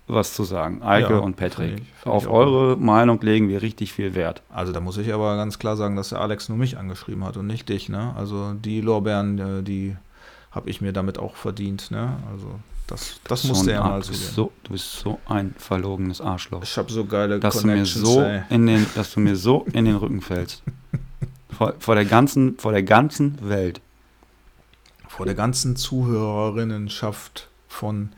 was zu sagen? Eike Ja, und Patrick. find ich- find Auf eure Meinung legen wir richtig viel Wert. Also da muss ich aber ganz klar sagen, dass der Alex nur mich angeschrieben hat und nicht dich, ne? Also die Lorbeeren, äh, die habe ich mir damit auch verdient, ne? Also das, das So musste er mal du bist zugeben. so, du bist so ein verlogenes Arschloch. Ich habe so geile dass du mir so ey. in den, dass du mir so in den Rücken fällst. Vor, vor der ganzen, vor der ganzen Welt. Vor der ganzen Zuhörerinnenschaft von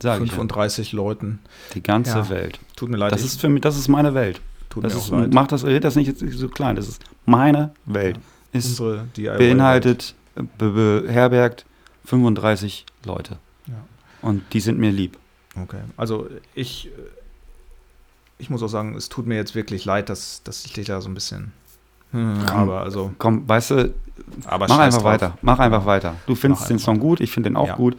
Sag ich ja. 35 Leuten. Die ganze Ja. Welt. Tut mir leid, Das ist für mich, das ist meine Welt. tut Das mir ist, leid. macht das, red das nicht so klein. Das ist meine Welt. Ist Unsere DIY beinhaltet, be beherbergt 35 Leute. Ja. Und die sind mir lieb. Okay, also ich, ich muss auch sagen, es tut mir jetzt wirklich leid, dass, dass ich dich da so ein bisschen Hm, aber also, Komm, weißt du, mach einfach drauf. weiter. Mach einfach weiter. Du findest Mach den einfach. Song gut, ich finde den auch Ja. gut.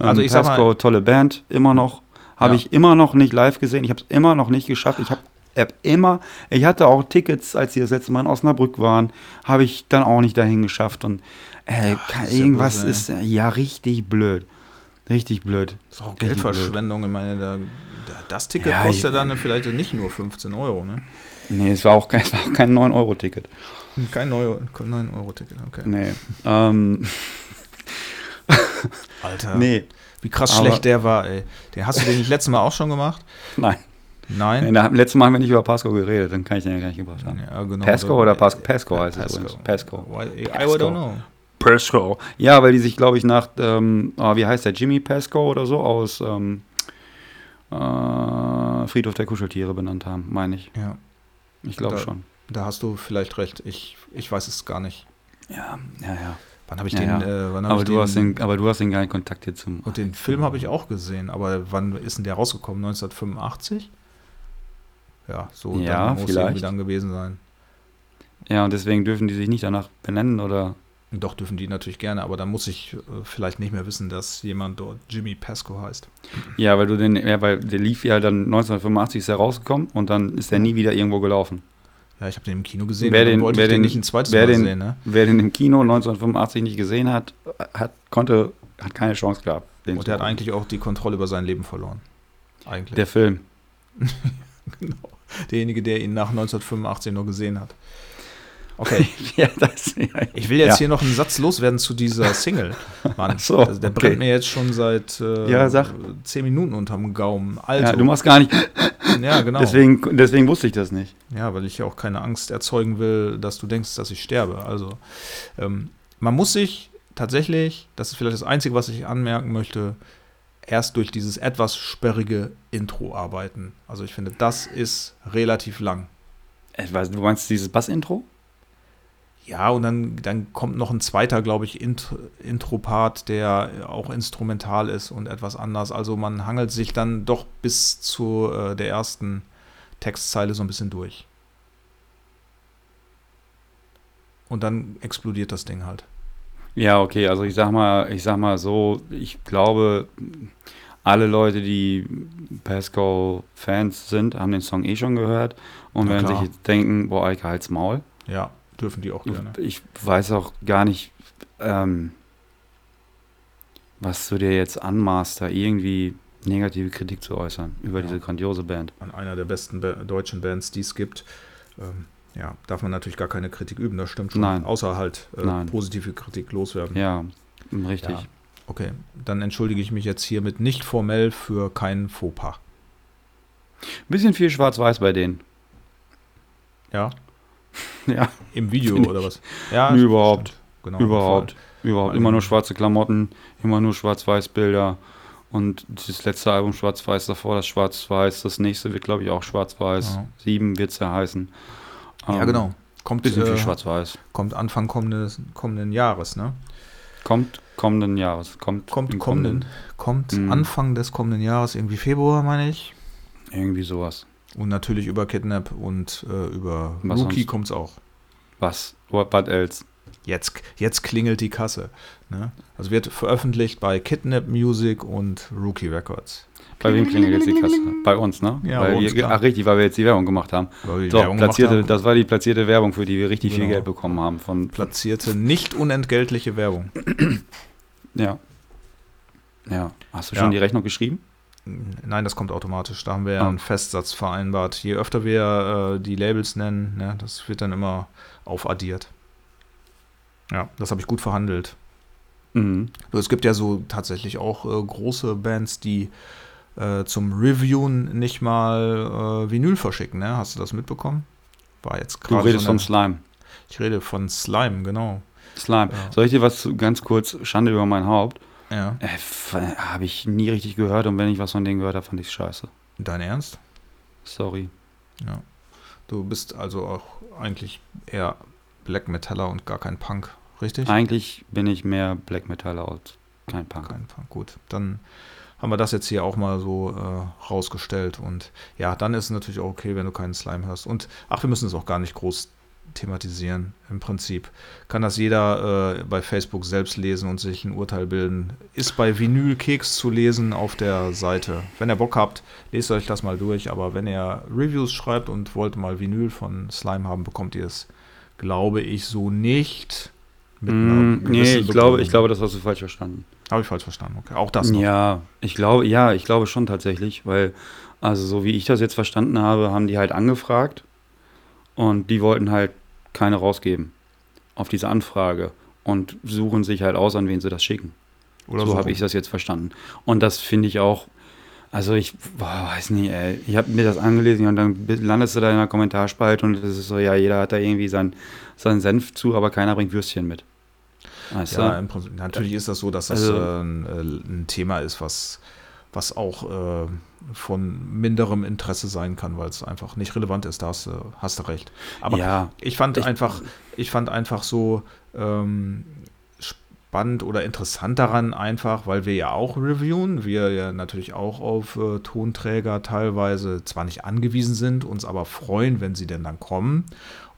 Ähm, Also ich sag mal- tolle Band, immer noch. Habe Ja. ich immer noch nicht live gesehen. Ich habe es immer noch nicht geschafft. Ich habe hab immer, ich hatte auch Tickets, als sie das letzte Mal in Osnabrück waren, habe ich dann auch nicht dahin geschafft. Und äh, Ach, das ist ja irgendwas ey. ist, äh, ja, richtig blöd. Richtig blöd. Das ist auch Richtig Geldverschwendung. Ich meine, da, da, das Ticket Ja, kostet ich- dann vielleicht nicht nur 15 Euro, ne? Nee, es war auch kein, war auch kein 9-Euro-Ticket. Kein 9-Euro-Ticket, okay. Nee. Ähm, Alter, nee, wie krass Aber- schlecht der war, ey. Den hast du den nicht letztes Mal auch schon gemacht? nein. Nein? Nee, da, letztes Mal haben wir nicht über Pasco geredet, dann kann ich den ja gar nicht gebracht haben. Ja, genau. Pasco oder Pasco? Pasco heißt es Pasco. übrigens. Pasco. I don't know. Pasco. Ja, weil die sich, glaube ich, nach, ähm, ah, wie heißt der, Jimmy Pasco oder so aus ähm, äh, Friedhof der Kuscheltiere benannt haben, meine ich. Ja, Ich glaube schon. da hast du vielleicht recht. Ich, ich weiß es gar nicht. Ja, ja, ja. Wann habe ich Ja, den, ja. äh, wann Aber ich du, hast den, aber du hast den geilen Kontakt hier zum. Und den Film habe ich auch gesehen, aber wann ist denn der rausgekommen? 1985? Ja, so Ja, dann muss vielleicht. irgendwie dann gewesen sein. Ja, und deswegen dürfen die sich nicht danach benennen oder. Doch, dürfen die natürlich gerne, aber dann muss ich äh, vielleicht nicht mehr wissen, dass jemand dort Jimmy Pasco heißt. Ja, weil du den, ja, weil der lief ja dann 1985 ist er rausgekommen und dann ist er nie wieder irgendwo gelaufen. Ja, ich habe den im Kino gesehen, Wer den- wollte wer ich den den- nicht ein zweites Mal den- sehen. Ne? Wer den im Kino 1985 nicht gesehen hat, hat konnte, hat keine Chance gehabt. Den Und der hat eigentlich auch die Kontrolle über sein Leben verloren. Eigentlich. Der Film. genau. Derjenige, der ihn nach 1985 noch gesehen hat. Okay, ja, das, ja, ich will jetzt Ja. hier noch einen Satz loswerden zu dieser Single. Mann, so, also der okay. brennt mir jetzt schon seit äh, Ja, sag. zehn Minuten unterm Gaumen. Also, ja, du machst gar nicht. ja, genau. Deswegen, deswegen wusste ich das nicht. Ja, weil ich ja auch keine Angst erzeugen will, dass du denkst, dass ich sterbe. Also, ähm, man muss sich tatsächlich, das ist vielleicht das Einzige, was ich anmerken möchte, erst durch dieses etwas sperrige Intro arbeiten. Also, ich finde, das ist relativ lang. Ich weiß, du meinst dieses Bass-Intro? Ja, und dann, dann kommt noch ein zweiter, glaube ich, Int Intro-Part, der auch instrumental ist und etwas anders. Also, man hangelt sich dann doch bis zu äh, der ersten Textzeile so ein bisschen durch. Und dann explodiert das Ding halt. Ja, okay, also ich sag mal, ich sag mal so, ich glaube, alle Leute, die Pascal-Fans sind, haben den Song eh schon gehört und Na werden klar. sich jetzt denken, boah, Eike, halt's Maul. Ja, dürfen die auch gerne. Ich weiß auch gar nicht, ähm, was du dir jetzt anmaßt, da irgendwie negative Kritik zu äußern über Ja. diese grandiose Band. An einer der besten ba deutschen Bands, die es gibt. Ähm, ja, darf man natürlich gar keine Kritik üben, das stimmt schon. Nein. Außer halt äh, positive Kritik loswerden. Ja, richtig. Ja. Okay, dann entschuldige ich mich jetzt hiermit nicht formell für keinen Fauxpas. Bisschen viel Schwarz-Weiß bei denen. Ja, Ja, im Video oder was? Ja, überhaupt. Genau, überhaupt. Überhaupt. Immer nur schwarze Klamotten, immer nur Schwarz-Weiß-Bilder. Und das letzte Album Schwarz-Weiß davor, das Schwarz-Weiß. Das nächste wird, glaube ich, auch Schwarz-Weiß. Ja. Sieben wird es ja heißen. Ja, Ähm, genau. Kommt, Bisschen viel äh, Schwarz-Weiß. kommt Anfang kommendes, kommenden Jahres, ne? Kommt kommenden Jahres. Kommt, Kommt im kommenden, kommt Mhm. Anfang des kommenden Jahres, irgendwie Februar, meine ich. Irgendwie sowas. Und natürlich über Kidnap und äh, über Was Rookie kommt es auch. Was? What, what else? Jetzt, jetzt klingelt die Kasse. Ne? Also wird veröffentlicht bei Kidnap Music und Rookie Records. Bei wem klingelt jetzt die Kasse? Bei uns, ne? Ja, weil uns, wir, ach, richtig, weil wir jetzt die Werbung gemacht haben. Weil So, Werbung platzierte, haben. das war die platzierte Werbung, für die wir richtig viel Genau. Geld bekommen haben. Von, platzierte, nicht unentgeltliche Werbung. ja. Ja. Hast du Ja. schon die Rechnung geschrieben? Nein, das kommt automatisch. Da haben wir ja Ah. einen Festsatz vereinbart. Je öfter wir äh, die Labels nennen, ne, das wird dann immer aufaddiert. Ja, das habe ich gut verhandelt. Mhm. Es gibt ja so tatsächlich auch äh, große Bands, die äh, zum Reviewen nicht mal äh, Vinyl verschicken. Ne? Hast du das mitbekommen? War jetzt Du gerade. redest so eine- vom Slime. Ich rede von Slime, genau. Slime. Ja. Soll ich dir was ganz kurz, Schande über mein Haupt? Ja. Äh, habe ich nie richtig gehört und wenn ich was von denen gehört habe, fand ich scheiße. Dein Ernst? Sorry. Ja. Du bist also auch eigentlich eher Black Metaller und gar kein Punk, richtig? Eigentlich bin ich mehr Black Metaller als kein Punk. Kein Punk. Gut, dann haben wir das jetzt hier auch mal so äh, rausgestellt. Und ja, dann ist es natürlich auch okay, wenn du keinen Slime hörst. Und ach, wir müssen es auch gar nicht groß thematisieren. Im Prinzip kann das jeder äh, bei Facebook selbst lesen und sich ein Urteil bilden. Ist bei Vinyl Keks zu lesen auf der Seite. Wenn ihr Bock habt, lest euch das mal durch. Aber wenn ihr Reviews schreibt und wollt mal Vinyl von Slime haben, bekommt ihr es, glaube ich, so nicht. Mm, nee, ich glaube, ich glaube, das hast du falsch verstanden. Habe ich falsch verstanden, okay. Auch das noch. Ja, ich glaube, ja, ich glaube schon tatsächlich, weil, also so wie ich das jetzt verstanden habe, haben die halt angefragt und die wollten halt keine rausgeben auf diese Anfrage und suchen sich halt aus, an wen sie das schicken. Oder so, so. habe ich das jetzt verstanden. Und das finde ich auch, also ich boah, weiß nicht, ey. Ich habe mir das angelesen und dann landest du da in der Kommentarspalte und es ist so, ja, jeder hat da irgendwie seinen, seinen Senf zu, aber keiner bringt Würstchen mit. Weißt ja, im Prinzip, natürlich ist das so, dass das also, äh, ein, Thema ist, was, was auch äh, von minderem Interesse sein kann, weil es einfach nicht relevant ist. Da hast, hast du recht. Aber ja, ich fand ich, einfach, ich fand einfach so ähm, spannend oder interessant daran einfach, weil wir ja auch reviewen, wir ja natürlich auch auf äh, Tonträger teilweise zwar nicht angewiesen sind, uns aber freuen, wenn sie denn dann kommen.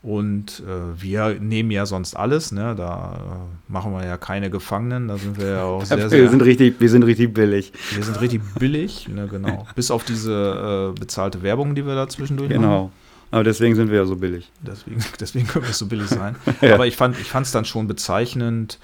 Und äh, wir nehmen ja sonst alles, ne? Da äh, machen wir ja keine Gefangenen, da sind wir ja auch sehr, sehr. Wir sind richtig, wir sind richtig billig. Wir sind richtig billig, ne, genau. Bis auf diese äh, bezahlte Werbung, die wir da zwischendurch genau. machen. Genau. Aber deswegen sind wir ja so billig. Deswegen, deswegen können wir so billig sein. ja. Aber ich fand es dann schon bezeichnend,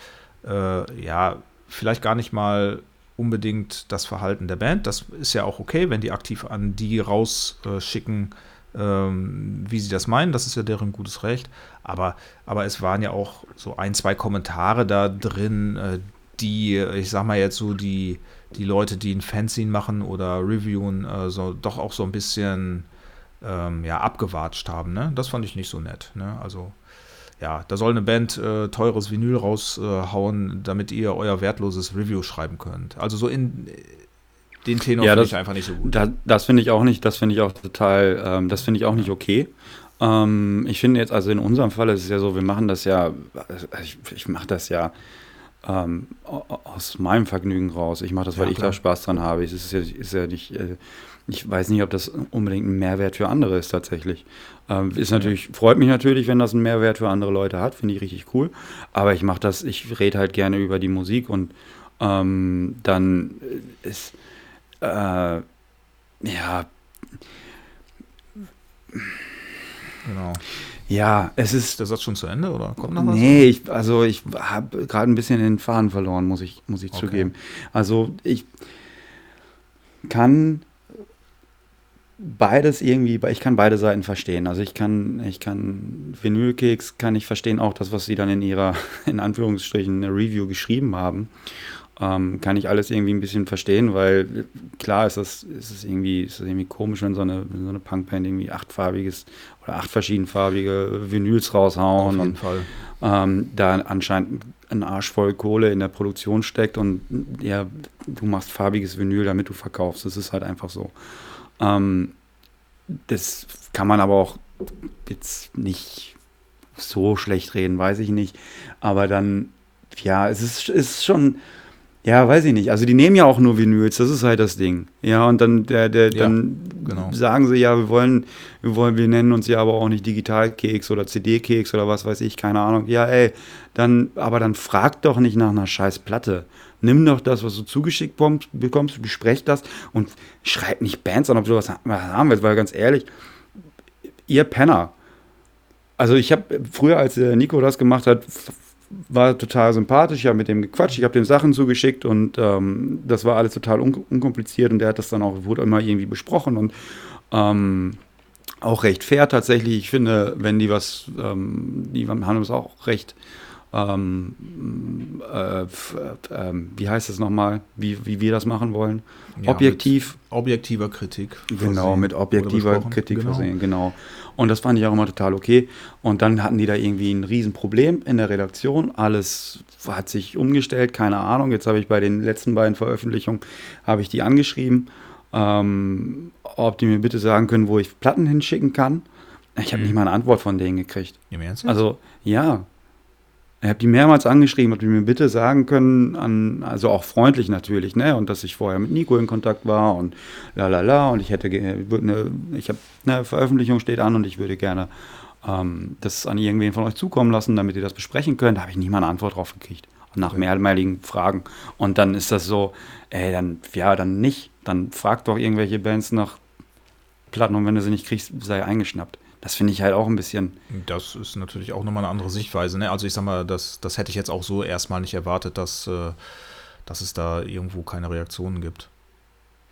äh, ja, vielleicht gar nicht mal unbedingt das Verhalten der Band. Das ist ja auch okay, wenn die aktiv an die rausschicken. Äh, ähm, wie sie das meinen. Das ist ja deren gutes Recht. Aber, aber es waren ja auch so ein, zwei Kommentare da drin, äh, die, ich sag mal jetzt so, die, die Leute, die ein Fanzine machen oder reviewen, äh, so doch auch so ein bisschen ähm, ja, abgewatscht haben. Ne? Das fand ich nicht so nett. Ne? Also ja, da soll eine Band äh, teures Vinyl raushauen, äh, damit ihr euer wertloses Review schreiben könnt. Also so in den Tenor ja, finde ich einfach nicht so gut. Da, das finde ich auch nicht, das finde ich auch total, ähm, das finde ich auch nicht okay. Ähm, ich finde jetzt, also in unserem Fall ist es ja so, wir machen das ja, also ich, ich mache das ja ähm, aus meinem Vergnügen raus. Ich mache das, weil ja, ich da Spaß dran habe. Es ist ja, ist ja nicht, äh, ich weiß nicht, ob das unbedingt ein Mehrwert für andere ist tatsächlich. Ähm, ist natürlich, freut mich natürlich, wenn das einen Mehrwert für andere Leute hat, finde ich richtig cool. Aber ich mache das, ich rede halt gerne über die Musik und ähm, dann ist äh, ja. Genau. Ja, es ist. Der Satz schon zu Ende oder kommt noch was? Nee, ich, also ich habe gerade ein bisschen den Faden verloren, muss ich, muss ich okay. zugeben. Also ich kann beides irgendwie, ich kann beide Seiten verstehen. Also ich kann, ich kann Vinylkeks kann ich verstehen, auch das, was sie dann in ihrer, in Anführungsstrichen, Review geschrieben haben. Ähm, kann ich alles irgendwie ein bisschen verstehen, weil klar ist das, ist das, irgendwie, ist das irgendwie komisch, wenn so eine, wenn so eine Punkband irgendwie achtfarbiges oder acht verschiedenfarbige Vinyls raushauen Auf jeden und Fall. Ähm, da anscheinend ein Arsch voll Kohle in der Produktion steckt und ja, du machst farbiges Vinyl, damit du verkaufst. Das ist halt einfach so. Ähm, das kann man aber auch jetzt nicht so schlecht reden, weiß ich nicht. Aber dann, ja, es ist, ist schon ja, weiß ich nicht. Also die nehmen ja auch nur Vinyls, das ist halt das Ding. Ja, und dann, der, der, ja, dann genau. sagen sie ja, wir wollen, wir wollen, wir nennen uns ja aber auch nicht Digitalkeks oder CD-Keks oder was weiß ich, keine Ahnung. Ja, ey, dann, aber dann frag doch nicht nach einer scheiß Platte. Nimm doch das, was du zugeschickt bekommst, besprecht das und schreib nicht Bands an, ob du was haben willst, weil ganz ehrlich, ihr Penner. Also ich habe früher, als der Nico das gemacht hat, war total sympathisch, ich habe mit dem gequatscht, ich habe dem Sachen zugeschickt und ähm, das war alles total un unkompliziert und der hat das dann auch, wurde immer irgendwie besprochen und ähm, auch recht fair tatsächlich. Ich finde, wenn die was, ähm, die haben es auch recht, ähm, äh, äh, wie heißt es nochmal, wie, wie wir das machen wollen? Ja, Objektiv. objektiver Kritik. Genau, mit objektiver Kritik genau. versehen, genau. Und das fand ich auch immer total okay. Und dann hatten die da irgendwie ein Riesenproblem in der Redaktion. Alles hat sich umgestellt, keine Ahnung. Jetzt habe ich bei den letzten beiden Veröffentlichungen, habe ich die angeschrieben, ähm, ob die mir bitte sagen können, wo ich Platten hinschicken kann. Ich habe mhm. nicht mal eine Antwort von denen gekriegt. Im Ernst? Also, ja. Ich habe die mehrmals angeschrieben, ob die mir bitte sagen können, an, also auch freundlich natürlich, ne, und dass ich vorher mit Nico in Kontakt war und la la la und ich hätte, eine, ich habe, eine Veröffentlichung steht an und ich würde gerne ähm, das an irgendwen von euch zukommen lassen, damit ihr das besprechen könnt. Da habe ich nicht mal eine Antwort drauf gekriegt. Nach mehrmaligen Fragen. Und dann ist das so, ey, dann, ja, dann nicht. Dann fragt doch irgendwelche Bands nach Platten und wenn du sie nicht kriegst, sei eingeschnappt. Das finde ich halt auch ein bisschen. Das ist natürlich auch nochmal eine andere Sichtweise. Ne? Also ich sag mal, das, das hätte ich jetzt auch so erstmal nicht erwartet, dass, äh, dass es da irgendwo keine Reaktionen gibt.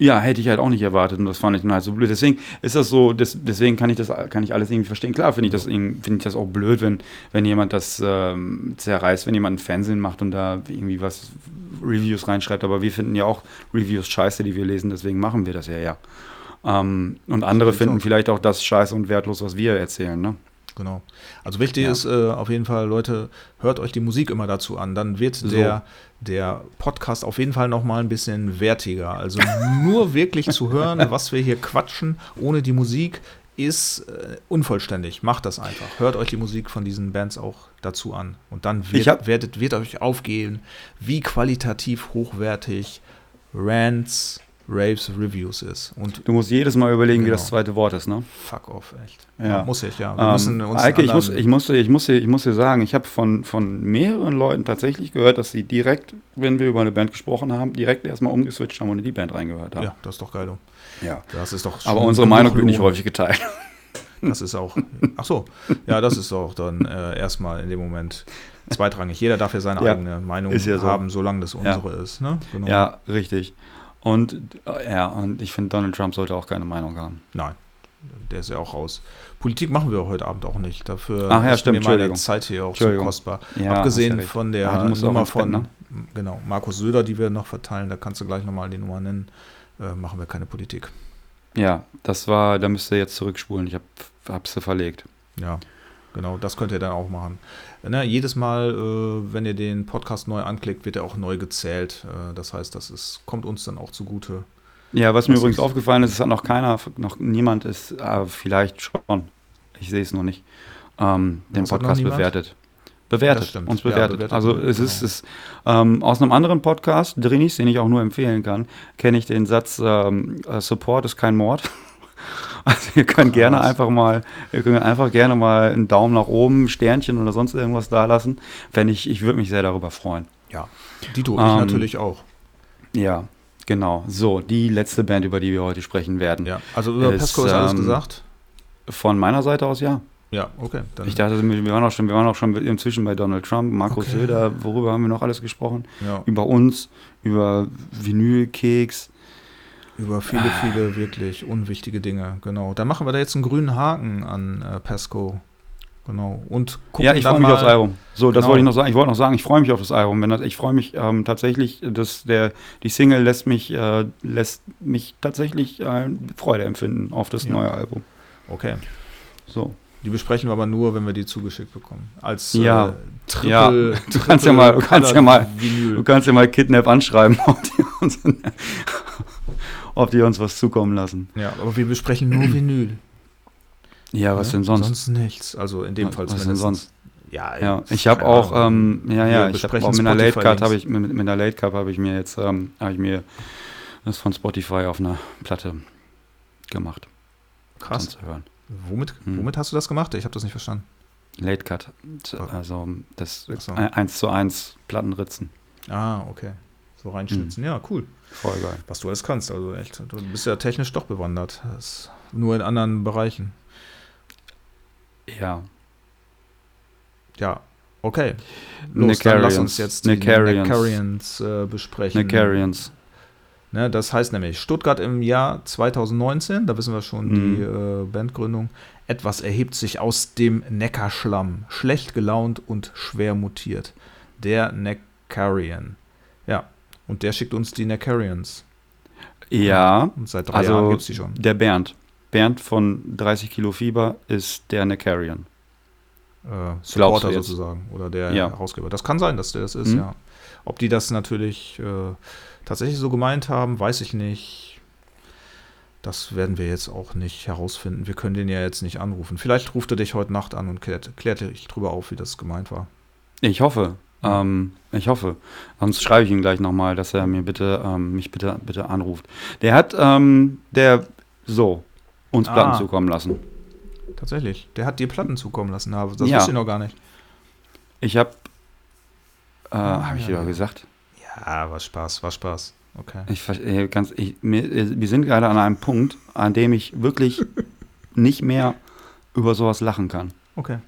Ja, hätte ich halt auch nicht erwartet und das fand ich dann halt so blöd. Deswegen ist das so, das, deswegen kann ich das, kann ich alles irgendwie verstehen. Klar finde ich das finde ich das auch blöd, wenn, wenn jemand das ähm, zerreißt, wenn jemand ein Fernsehen macht und da irgendwie was Reviews reinschreibt, aber wir finden ja auch Reviews scheiße, die wir lesen, deswegen machen wir das ja, ja. Ähm, und andere finden vielleicht auch das scheiße und wertlos, was wir erzählen, ne? Genau. Also wichtig ja. ist äh, auf jeden Fall, Leute, hört euch die Musik immer dazu an. Dann wird so. der, der Podcast auf jeden Fall noch mal ein bisschen wertiger. Also nur wirklich zu hören, was wir hier quatschen, ohne die Musik, ist äh, unvollständig. Macht das einfach. Hört euch die Musik von diesen Bands auch dazu an. Und dann wird, werdet, wird euch aufgehen, wie qualitativ hochwertig Rants, Raves Reviews ist. Und du musst jedes Mal überlegen, genau. wie das genau. zweite Wort ist, ne? Fuck off, echt. Ja. ja muss ich, ja. Wir ähm, müssen uns Eike, ich muss, ich, muss, ich, muss, ich muss dir sagen, ich habe von, von mehreren Leuten tatsächlich gehört, dass sie direkt, wenn wir über eine Band gesprochen haben, direkt erstmal umgeswitcht haben und in die Band reingehört haben. Ja, das ist doch geil. Ja. Das ist doch Aber unsere Meinung wird nicht häufig geteilt. Das ist auch, ach so, ja, das ist auch dann äh, erstmal in dem Moment zweitrangig. Jeder darf ja seine ja, eigene Meinung ja so. haben, solange das unsere ja. ist. Ne? Genau. Ja, richtig. Und äh, ja, und ich finde, Donald Trump sollte auch keine Meinung haben. Nein, der ist ja auch raus. Politik machen wir heute Abend auch nicht. Dafür Ach ja, stimmt, mir meine Zeit hier auch zu kostbar. Ja, Abgesehen von der ja, Nummer von ne? genau, Markus Söder, die wir noch verteilen, da kannst du gleich nochmal die Nummer nennen, äh, machen wir keine Politik. Ja, das war, da müsst ihr jetzt zurückspulen. Ich habe sie verlegt. Ja, genau, das könnt ihr dann auch machen. Ne, jedes Mal, äh, wenn ihr den Podcast neu anklickt, wird er auch neu gezählt. Äh, das heißt, das ist, kommt uns dann auch zugute. Ja, was mir übrigens aufgefallen ist, ist, hat noch keiner, noch niemand ist, äh, vielleicht schon, ich sehe es noch nicht, ähm, den was Podcast bewertet. Bewertet, uns bewertet. Ja, bewertet. Also es genau. ist, ist ähm, aus einem anderen Podcast, Drinis, den ich auch nur empfehlen kann, kenne ich den Satz, ähm, äh, Support ist kein Mord. Also ihr könnt Krass. gerne einfach mal, ihr könnt einfach gerne mal einen Daumen nach oben, Sternchen oder sonst irgendwas da lassen. Wenn ich, ich würde mich sehr darüber freuen. Ja, die tue ich ähm, natürlich auch. Ja, genau. So, die letzte Band, über die wir heute sprechen werden. Ja, also über ist, Pesco ist alles ähm, gesagt. Von meiner Seite aus ja. Ja, okay. ich dachte, wir waren, auch schon, wir waren auch schon inzwischen bei Donald Trump, Markus okay. Söder, worüber haben wir noch alles gesprochen? Ja. Über uns, über Vinylkeks, über viele, viele wirklich unwichtige Dinge, genau. Da machen wir da jetzt einen grünen Haken an äh, Pesco. Genau. Und ja, ich freue mich aufs Album. So, das genau. wollte ich noch sagen. Ich wollte noch sagen, ich freue mich auf das Album. Wenn das, ich freue mich ähm, tatsächlich, dass der die Single lässt mich äh, lässt mich tatsächlich äh, Freude empfinden auf das ja. neue Album. Okay. So. Die besprechen wir aber nur, wenn wir die zugeschickt bekommen. Als ja. Äh, Triple, ja. Du kannst ja mal, du kannst ja mal, du kannst ja mal Kidnap anschreiben, ob die uns, was zukommen lassen. Ja, aber wir besprechen nur Vinyl. Ja, was ja? denn sonst? Sonst nichts. Also in dem ja, Fall was denn sonst? Ja, ja ich habe auch, ähm, ja, ja, ich habe auch mit einer Late Card habe ich mit, mit einer Late Card habe ich mir jetzt ähm, habe ich mir das von Spotify auf einer Platte gemacht. Krass. Zu hören. Womit, hm. womit hast du das gemacht? Ich habe das nicht verstanden. Late Cut, also das so. 1 zu 1 Plattenritzen. Ah, okay. So reinschnitzen. Hm. Ja, cool. Voll geil. Was du alles kannst, also echt. Du bist ja technisch doch bewandert. nur in anderen Bereichen. Ja. Ja, okay. Los, dann lass uns jetzt die Necarians äh, besprechen. Necarians. Ne, das heißt nämlich Stuttgart im Jahr 2019, da wissen wir schon mhm. die äh, Bandgründung. Etwas erhebt sich aus dem Neckarschlamm, schlecht gelaunt und schwer mutiert. Der Neckarian. Ja, und der schickt uns die Neckarians. Ja, und seit drei also Jahren gibt es die schon. Der Bernd. Bernd von 30 Kilo Fieber ist der Neckarian. Äh, Supporter sozusagen oder der ja. Herausgeber. Das kann sein, dass der das ist, mhm. ja. Ob die das natürlich äh, tatsächlich so gemeint haben, weiß ich nicht. Das werden wir jetzt auch nicht herausfinden. Wir können den ja jetzt nicht anrufen. Vielleicht ruft er dich heute Nacht an und klärt, klärt dich drüber auf, wie das gemeint war. Ich hoffe. Ähm, ich hoffe. Sonst schreibe ich ihm gleich nochmal, dass er mir bitte, ähm, mich bitte, bitte anruft. Der hat, ähm, der, so, uns Platten ah. zukommen lassen. Tatsächlich. Der hat dir Platten zukommen lassen. aber Das Ja. wusste ich noch gar nicht. Ich habe, äh, Ah, habe ich ja. dir doch gesagt. Ja, war Spaß, war Spaß. Okay. Ich, äh, ganz, ich, mir, äh, wir sind gerade an einem Punkt, an dem ich wirklich nicht mehr über sowas lachen kann. Okay.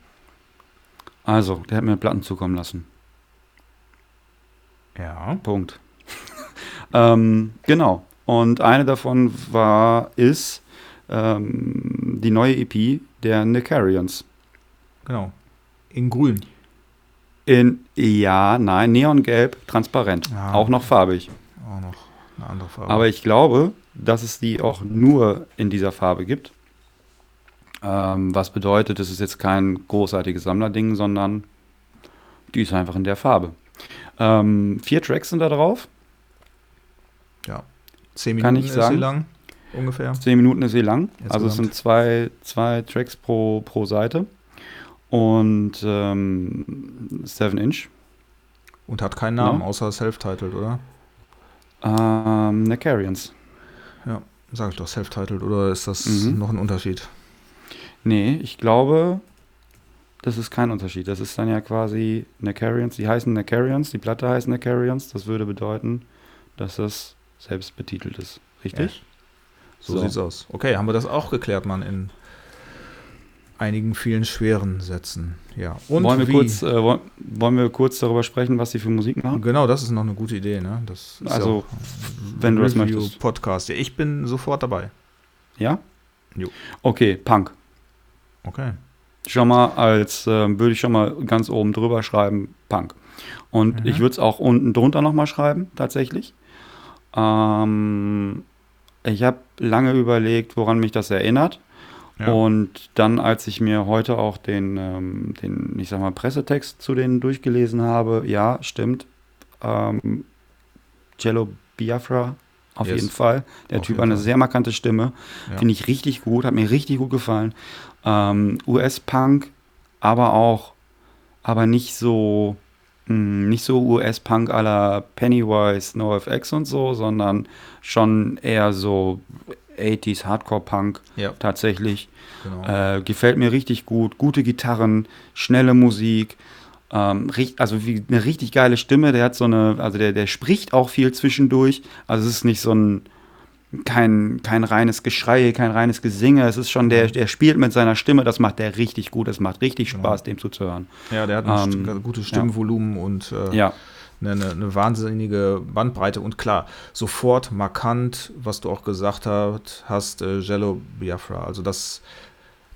Also, der hat mir Platten zukommen lassen. Ja. Punkt. ähm, genau. Und eine davon war, ist ähm, die neue EP der Nicarians. Genau. In grün. In, ja, nein, neongelb, transparent. Ah, auch noch farbig. Auch noch eine andere Farbe. Aber ich glaube, dass es die auch nur in dieser Farbe gibt. Ähm, was bedeutet, es ist jetzt kein großartiges Sammlerding, sondern die ist einfach in der Farbe. Ähm, vier Tracks sind da drauf. ja. Zehn kann Minuten ich ist sie sagen. lang. Ungefähr. Zehn Minuten ist sie lang. Also es sind zwei, zwei Tracks pro, pro Seite. Und ähm, 7 Inch. Und hat keinen Namen, Ja. außer Self-Titled, oder? Ähm, Nicarians. Sag ich doch, Self-Titled, oder ist das Mhm. noch ein Unterschied? Nee, ich glaube, das ist kein Unterschied. Das ist dann ja quasi Nicarians. Die heißen Nicarians, die Platte heißt Nicarians. Das würde bedeuten, dass das selbst betitelt ist. Richtig? So, sieht's aus. Okay, haben wir das auch geklärt, Mann, in einigen vielen schweren Sätzen. Ja. Und wollen, wir wie? kurz, äh, wollen, wir kurz darüber sprechen, was sie für Musik machen? Genau, das ist noch eine gute Idee, ne? Also, ja wenn du das möchtest. Podcast. Ja, ich bin sofort dabei. Ja? Jo. Okay, Punk. Okay. Schon mal als, ähm, würde ich schon mal ganz oben drüber schreiben, Punk. Und Mhm. ich würde es auch unten drunter nochmal schreiben, tatsächlich. Ähm, ich habe lange überlegt, woran mich das erinnert. Ja. Und dann, als ich mir heute auch den, ähm, den, ich sag mal, Pressetext zu denen durchgelesen habe, ja, stimmt. Ähm, Jello Biafra, auf Yes. jeden Fall. Der Auf Typ hat eine sehr markante Stimme. Ja. Finde ich richtig gut, hat mir richtig gut gefallen. Ähm, US-Punk, aber auch, aber nicht so, mh, nicht so US-Punk la Pennywise, NoFX und so, sondern schon eher so 80s Hardcore-Punk Ja, tatsächlich. genau. Äh, gefällt mir richtig gut. Gute Gitarren, schnelle Musik. Ähm, also wie eine richtig geile Stimme. Der hat so eine, also der, der spricht auch viel zwischendurch. Also es ist nicht so ein kein, kein reines Geschrei, kein reines Gesinge. Es ist schon, der, der spielt mit seiner Stimme, das macht der richtig gut. Es macht richtig. Spaß, dem zuzuhören. ja, der hat ein ähm, gutes Stimmvolumen und äh, Ja, eine, eine, wahnsinnige Bandbreite und klar, sofort markant, was du auch gesagt hast, hast äh, Jello Biafra. Also das,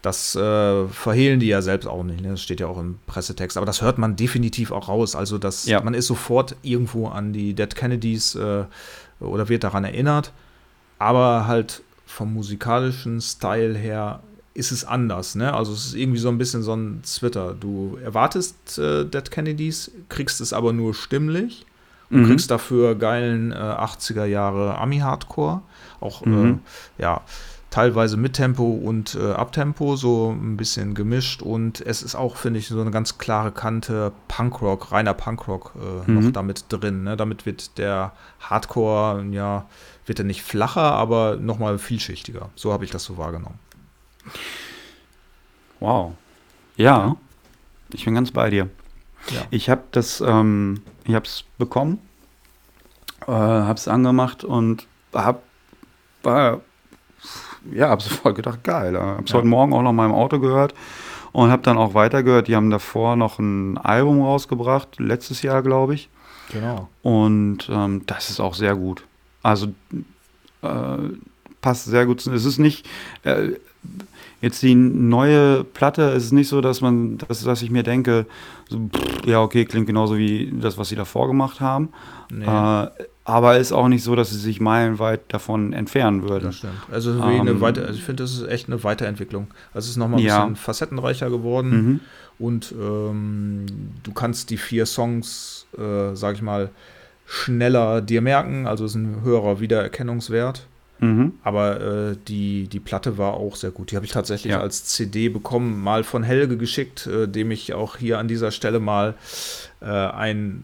das äh, verhehlen die ja selbst auch nicht. Ne? Das steht ja auch im Pressetext. Aber das hört man definitiv auch raus. Also das, Ja. man ist sofort irgendwo an die Dead Kennedys äh, oder wird daran erinnert. Aber halt vom musikalischen Style her ist es anders. Ne? Also es ist irgendwie so ein bisschen so ein Zwitter. Du erwartest äh, Dead Kennedys, kriegst es aber nur stimmlich und Mhm. kriegst dafür geilen äh, 80er Jahre Ami-Hardcore. Auch Mhm. äh, ja, teilweise mit Tempo und äh, Abtempo, so ein bisschen gemischt. Und es ist auch, finde ich, so eine ganz klare Kante Punkrock, reiner Punkrock äh, Mhm. noch damit drin. Ne? Damit wird der Hardcore, ja, wird er nicht flacher, aber nochmal vielschichtiger. So habe ich das so wahrgenommen. Wow. Ja, ich bin ganz bei dir. Ja. Ich habe das, ähm, ich habe es bekommen, äh, habe es angemacht und hab, war, ja, habe sofort gedacht, geil. Habe es Ja. heute Morgen auch noch mal im Auto gehört und habe dann auch weitergehört. Die haben davor noch ein Album rausgebracht, letztes Jahr, glaube ich. Genau. Und ähm, das ist auch sehr gut. Also äh, passt sehr gut. zu- Es ist nicht äh, jetzt die neue Platte. Es ist nicht so, dass man, dass, dass ich mir denke, so, pff, ja okay, klingt genauso wie das, was sie davor gemacht haben. Nee, Äh, aber ist auch nicht so, dass sie sich meilenweit davon entfernen würden. das stimmt. Also, wie eine ähm, Weiter also ich finde, das ist echt eine Weiterentwicklung. Also es ist nochmal ein Ja. bisschen facettenreicher geworden. Mhm. Und ähm, du kannst die vier Songs, äh, sag ich mal, schneller dir merken. Also es ist ein höherer Wiedererkennungswert. Mhm. Aber äh, die, die Platte war auch sehr gut. Die habe ich tatsächlich Ja. als CD bekommen, mal von Helge geschickt, äh, dem ich auch hier an dieser Stelle mal äh, ein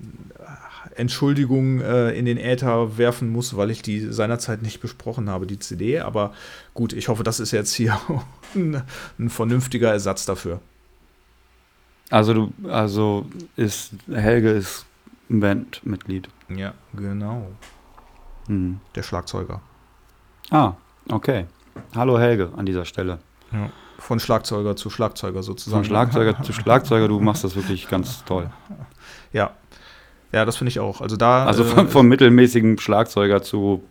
Entschuldigung äh, in den Äther werfen muss, weil ich die seinerzeit nicht besprochen habe, die CD. Aber gut, ich hoffe, das ist jetzt hier ein, ein vernünftiger Ersatz dafür. Also du, also ist Helge ist Bandmitglied. Ja, genau. Mhm. Der Schlagzeuger. Ah, okay. Hallo Helge an dieser Stelle. Ja. Von Schlagzeuger zu Schlagzeuger sozusagen. Von Schlagzeuger zu Schlagzeuger, du machst das wirklich ganz toll. Ja. Ja, das finde ich auch. Also da. Also vom, vom mittelmäßigen Schlagzeuger zu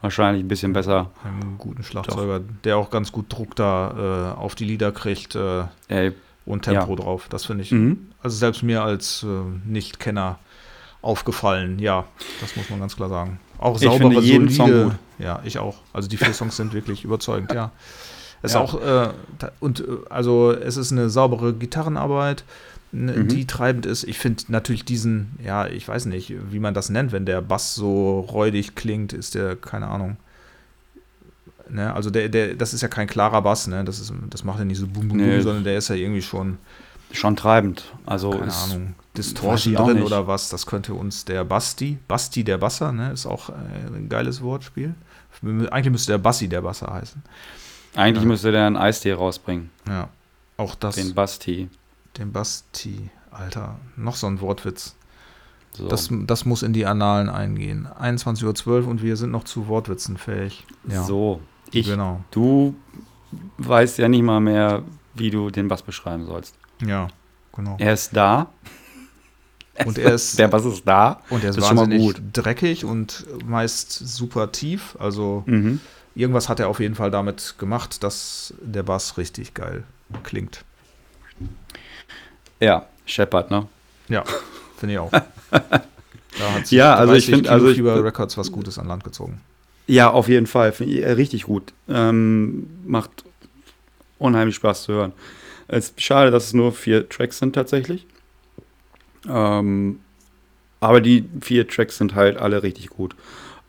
wahrscheinlich ein bisschen besser. Einem guten Schlagzeuger, der auch ganz gut Druck da äh, auf die Lieder kriegt äh, und Tempo Ja. drauf. Das finde ich, mhm. also selbst mir als äh, Nicht-Kenner aufgefallen. Ja, das muss man ganz klar sagen. Auch Ich saubere, finde jeden Song solide. gut. Ja, ich auch. Also die vier Songs sind wirklich überzeugend, ja. Es Ja. ist auch, äh, und äh, also es ist eine saubere Gitarrenarbeit, ne, Mhm. die treibend ist. Ich finde natürlich diesen, ja, ich weiß nicht, wie man das nennt, wenn der Bass so räudig klingt, ist der, keine Ahnung. Ne, also der, der, das ist ja kein klarer Bass, ne? Das, ist, das macht ja nicht so bum bum Nee. sondern der ist ja irgendwie schon, Schon treibend. Also keine Ahnung, Distortion drin oder was. Das könnte uns der Basti, Basti der Basser, ne? Ist auch äh, ein geiles Wortspiel. Eigentlich müsste der Bassi der Basser heißen. Eigentlich Ja. müsste der einen Eistee rausbringen. Ja. Auch das, Den den, Basti. Basti, Alter, noch so ein Wortwitz. So. Das, das muss in die Annalen eingehen. 21.12 Uhr und wir sind noch zu Wortwitzen fähig. Ja, so. Ich, genau. Du weißt ja nicht mal mehr, wie du den Bass beschreiben sollst. Ja, genau. Er ist da. Und er ist, Der Bass ist da. und er ist ist schon mal wahnsinnig gut. dreckig und meist super tief. Also Mhm. irgendwas hat er auf jeden Fall damit gemacht, dass der Bass richtig geil klingt. Ja, Shepard, ne? Ja, finde ich auch. Da hat sich Ja, also ich 30 find- also ich- Fieber Records was Gutes an Land gezogen. Ja, auf jeden Fall. Finde ich äh, richtig gut. Ähm, macht unheimlich Spaß zu hören. Es ist schade, dass es nur vier Tracks sind tatsächlich. Ähm, aber die vier Tracks sind halt alle richtig gut.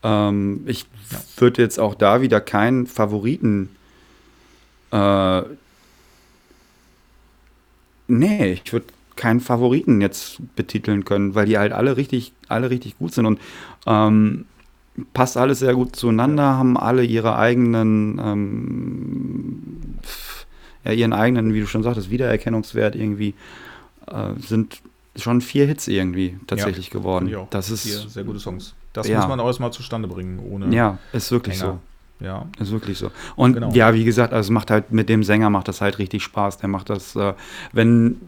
Ähm, ich würde jetzt auch da wieder keinen Favoriten. Äh, nee, ich würde keinen Favoriten jetzt betiteln können, weil die halt alle richtig, alle richtig gut sind und ähm, passt alles sehr gut zueinander, haben alle ihre eigenen, ähm, ja, ihren eigenen, wie du schon sagtest, Wiedererkennungswert irgendwie, äh, sind schon vier Hits irgendwie tatsächlich geworden. Finde ich auch. Das ist, Vier sehr gute Songs. Das Ja. muss man auch erstmal zustande bringen, ohne ja, ist wirklich Hänger. so. Ja, Ist wirklich so. Und Genau. ja, wie gesagt, also es macht halt mit dem Sänger macht das halt richtig Spaß. Der macht das, äh, wenn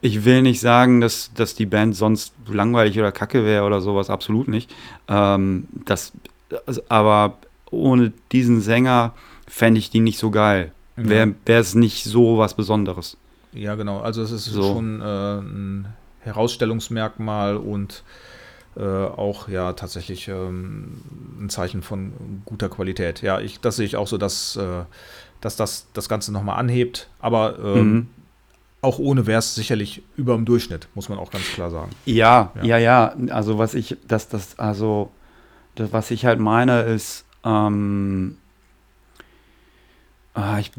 ich will nicht sagen, dass, dass die Band sonst langweilig oder kacke wäre oder sowas, absolut nicht. Ähm, das, also, aber ohne diesen Sänger fände ich die nicht so geil. Wäre es nicht so was Besonderes. Ja, genau. Also es ist So. schon äh, ein Herausstellungsmerkmal und äh, auch ja tatsächlich ähm, ein Zeichen von guter Qualität. Ja, ich, das sehe ich auch so, dass, äh, dass das das Ganze nochmal anhebt. Aber ähm, Mhm. auch ohne wäre es sicherlich über dem Durchschnitt, muss man auch ganz klar sagen. Ja, Ja. ja, ja. Also was ich, das, das, also das, was ich halt meine, ist, ähm, ah, ich,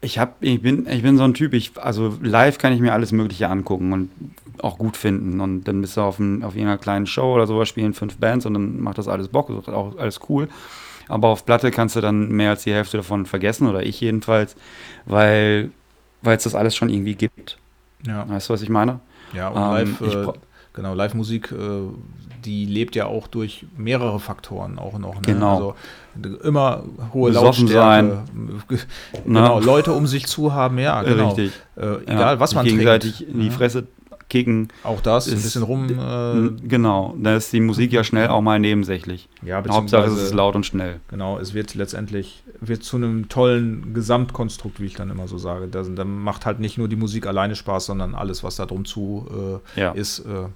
ich hab, ich bin, ich bin so ein Typ, ich, also live kann ich mir alles Mögliche angucken und auch gut finden. Und dann bist du auf, ein, auf irgendeiner kleinen Show oder sowas, spielen fünf Bands und dann macht das alles Bock, ist auch alles cool. Aber auf Platte kannst du dann mehr als die Hälfte davon vergessen, oder ich jedenfalls, weil es das alles schon irgendwie gibt. Ja, Weißt du, was ich meine? ja und Ähm, live, ich äh, genau, Live-Musik, äh, die lebt ja auch durch mehrere Faktoren auch noch. Ne? Genau. Also immer hohe Besoffen Lautstärke. Genau, Na? Leute um sich zu haben, ja, genau. Richtig. Äh, egal, Ja, was man gegenseitig trinkt. in die Ja. Fresse kicken. Auch das, ein ist- bisschen rum. Äh, genau, da ist die Musik ja schnell auch mal nebensächlich. ja, Hauptsache es ist laut und schnell. Genau, es wird letztendlich wird zu einem tollen Gesamtkonstrukt, wie ich dann immer so sage. Da, da macht halt nicht nur die Musik alleine Spaß, sondern alles, was da drum zu äh, Ja. ist, äh,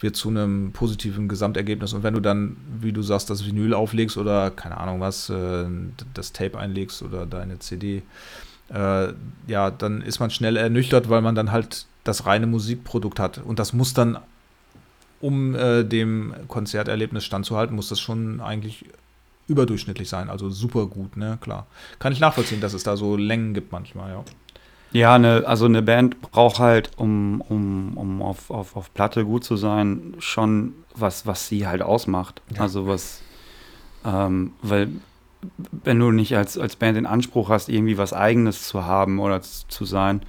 wird zu einem positiven Gesamtergebnis. Und wenn du dann, wie du sagst, das Vinyl auflegst oder keine Ahnung was, äh, das Tape einlegst oder deine CD, äh, ja, dann ist man schnell ernüchtert, weil man dann halt das reine Musikprodukt hat. Und das muss dann, um äh, dem Konzerterlebnis standzuhalten, muss das schon eigentlich überdurchschnittlich sein. Also super gut, ne, klar. Kann ich nachvollziehen, dass es da so Längen gibt manchmal, ja. Ja, eine, also eine Band braucht halt, um, um, um auf, auf, auf Platte gut zu sein, schon was, was sie halt ausmacht. Ja. Also was, ähm, weil wenn du nicht als, als Band den Anspruch hast, irgendwie was Eigenes zu haben oder zu sein,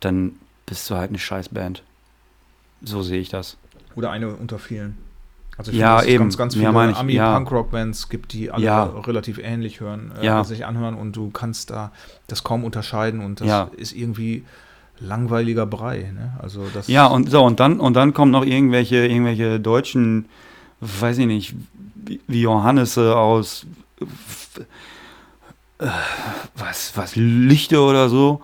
dann bist du halt eine Scheißband. So sehe ich das. Oder eine unter vielen. Also Ja, dass es eben. ganz, ganz Ja, viele ich, ja. Ami-Punk-Rock-Bands gibt, die alle Ja. relativ ähnlich hören, äh, Ja. sich anhören und du kannst da das kaum unterscheiden und das Ja. ist irgendwie langweiliger Brei. Ne? Also das Ja, und so, und dann, und dann kommen noch irgendwelche, irgendwelche deutschen, weiß ich nicht, wie wie Johannese aus äh, was, was Lichte oder so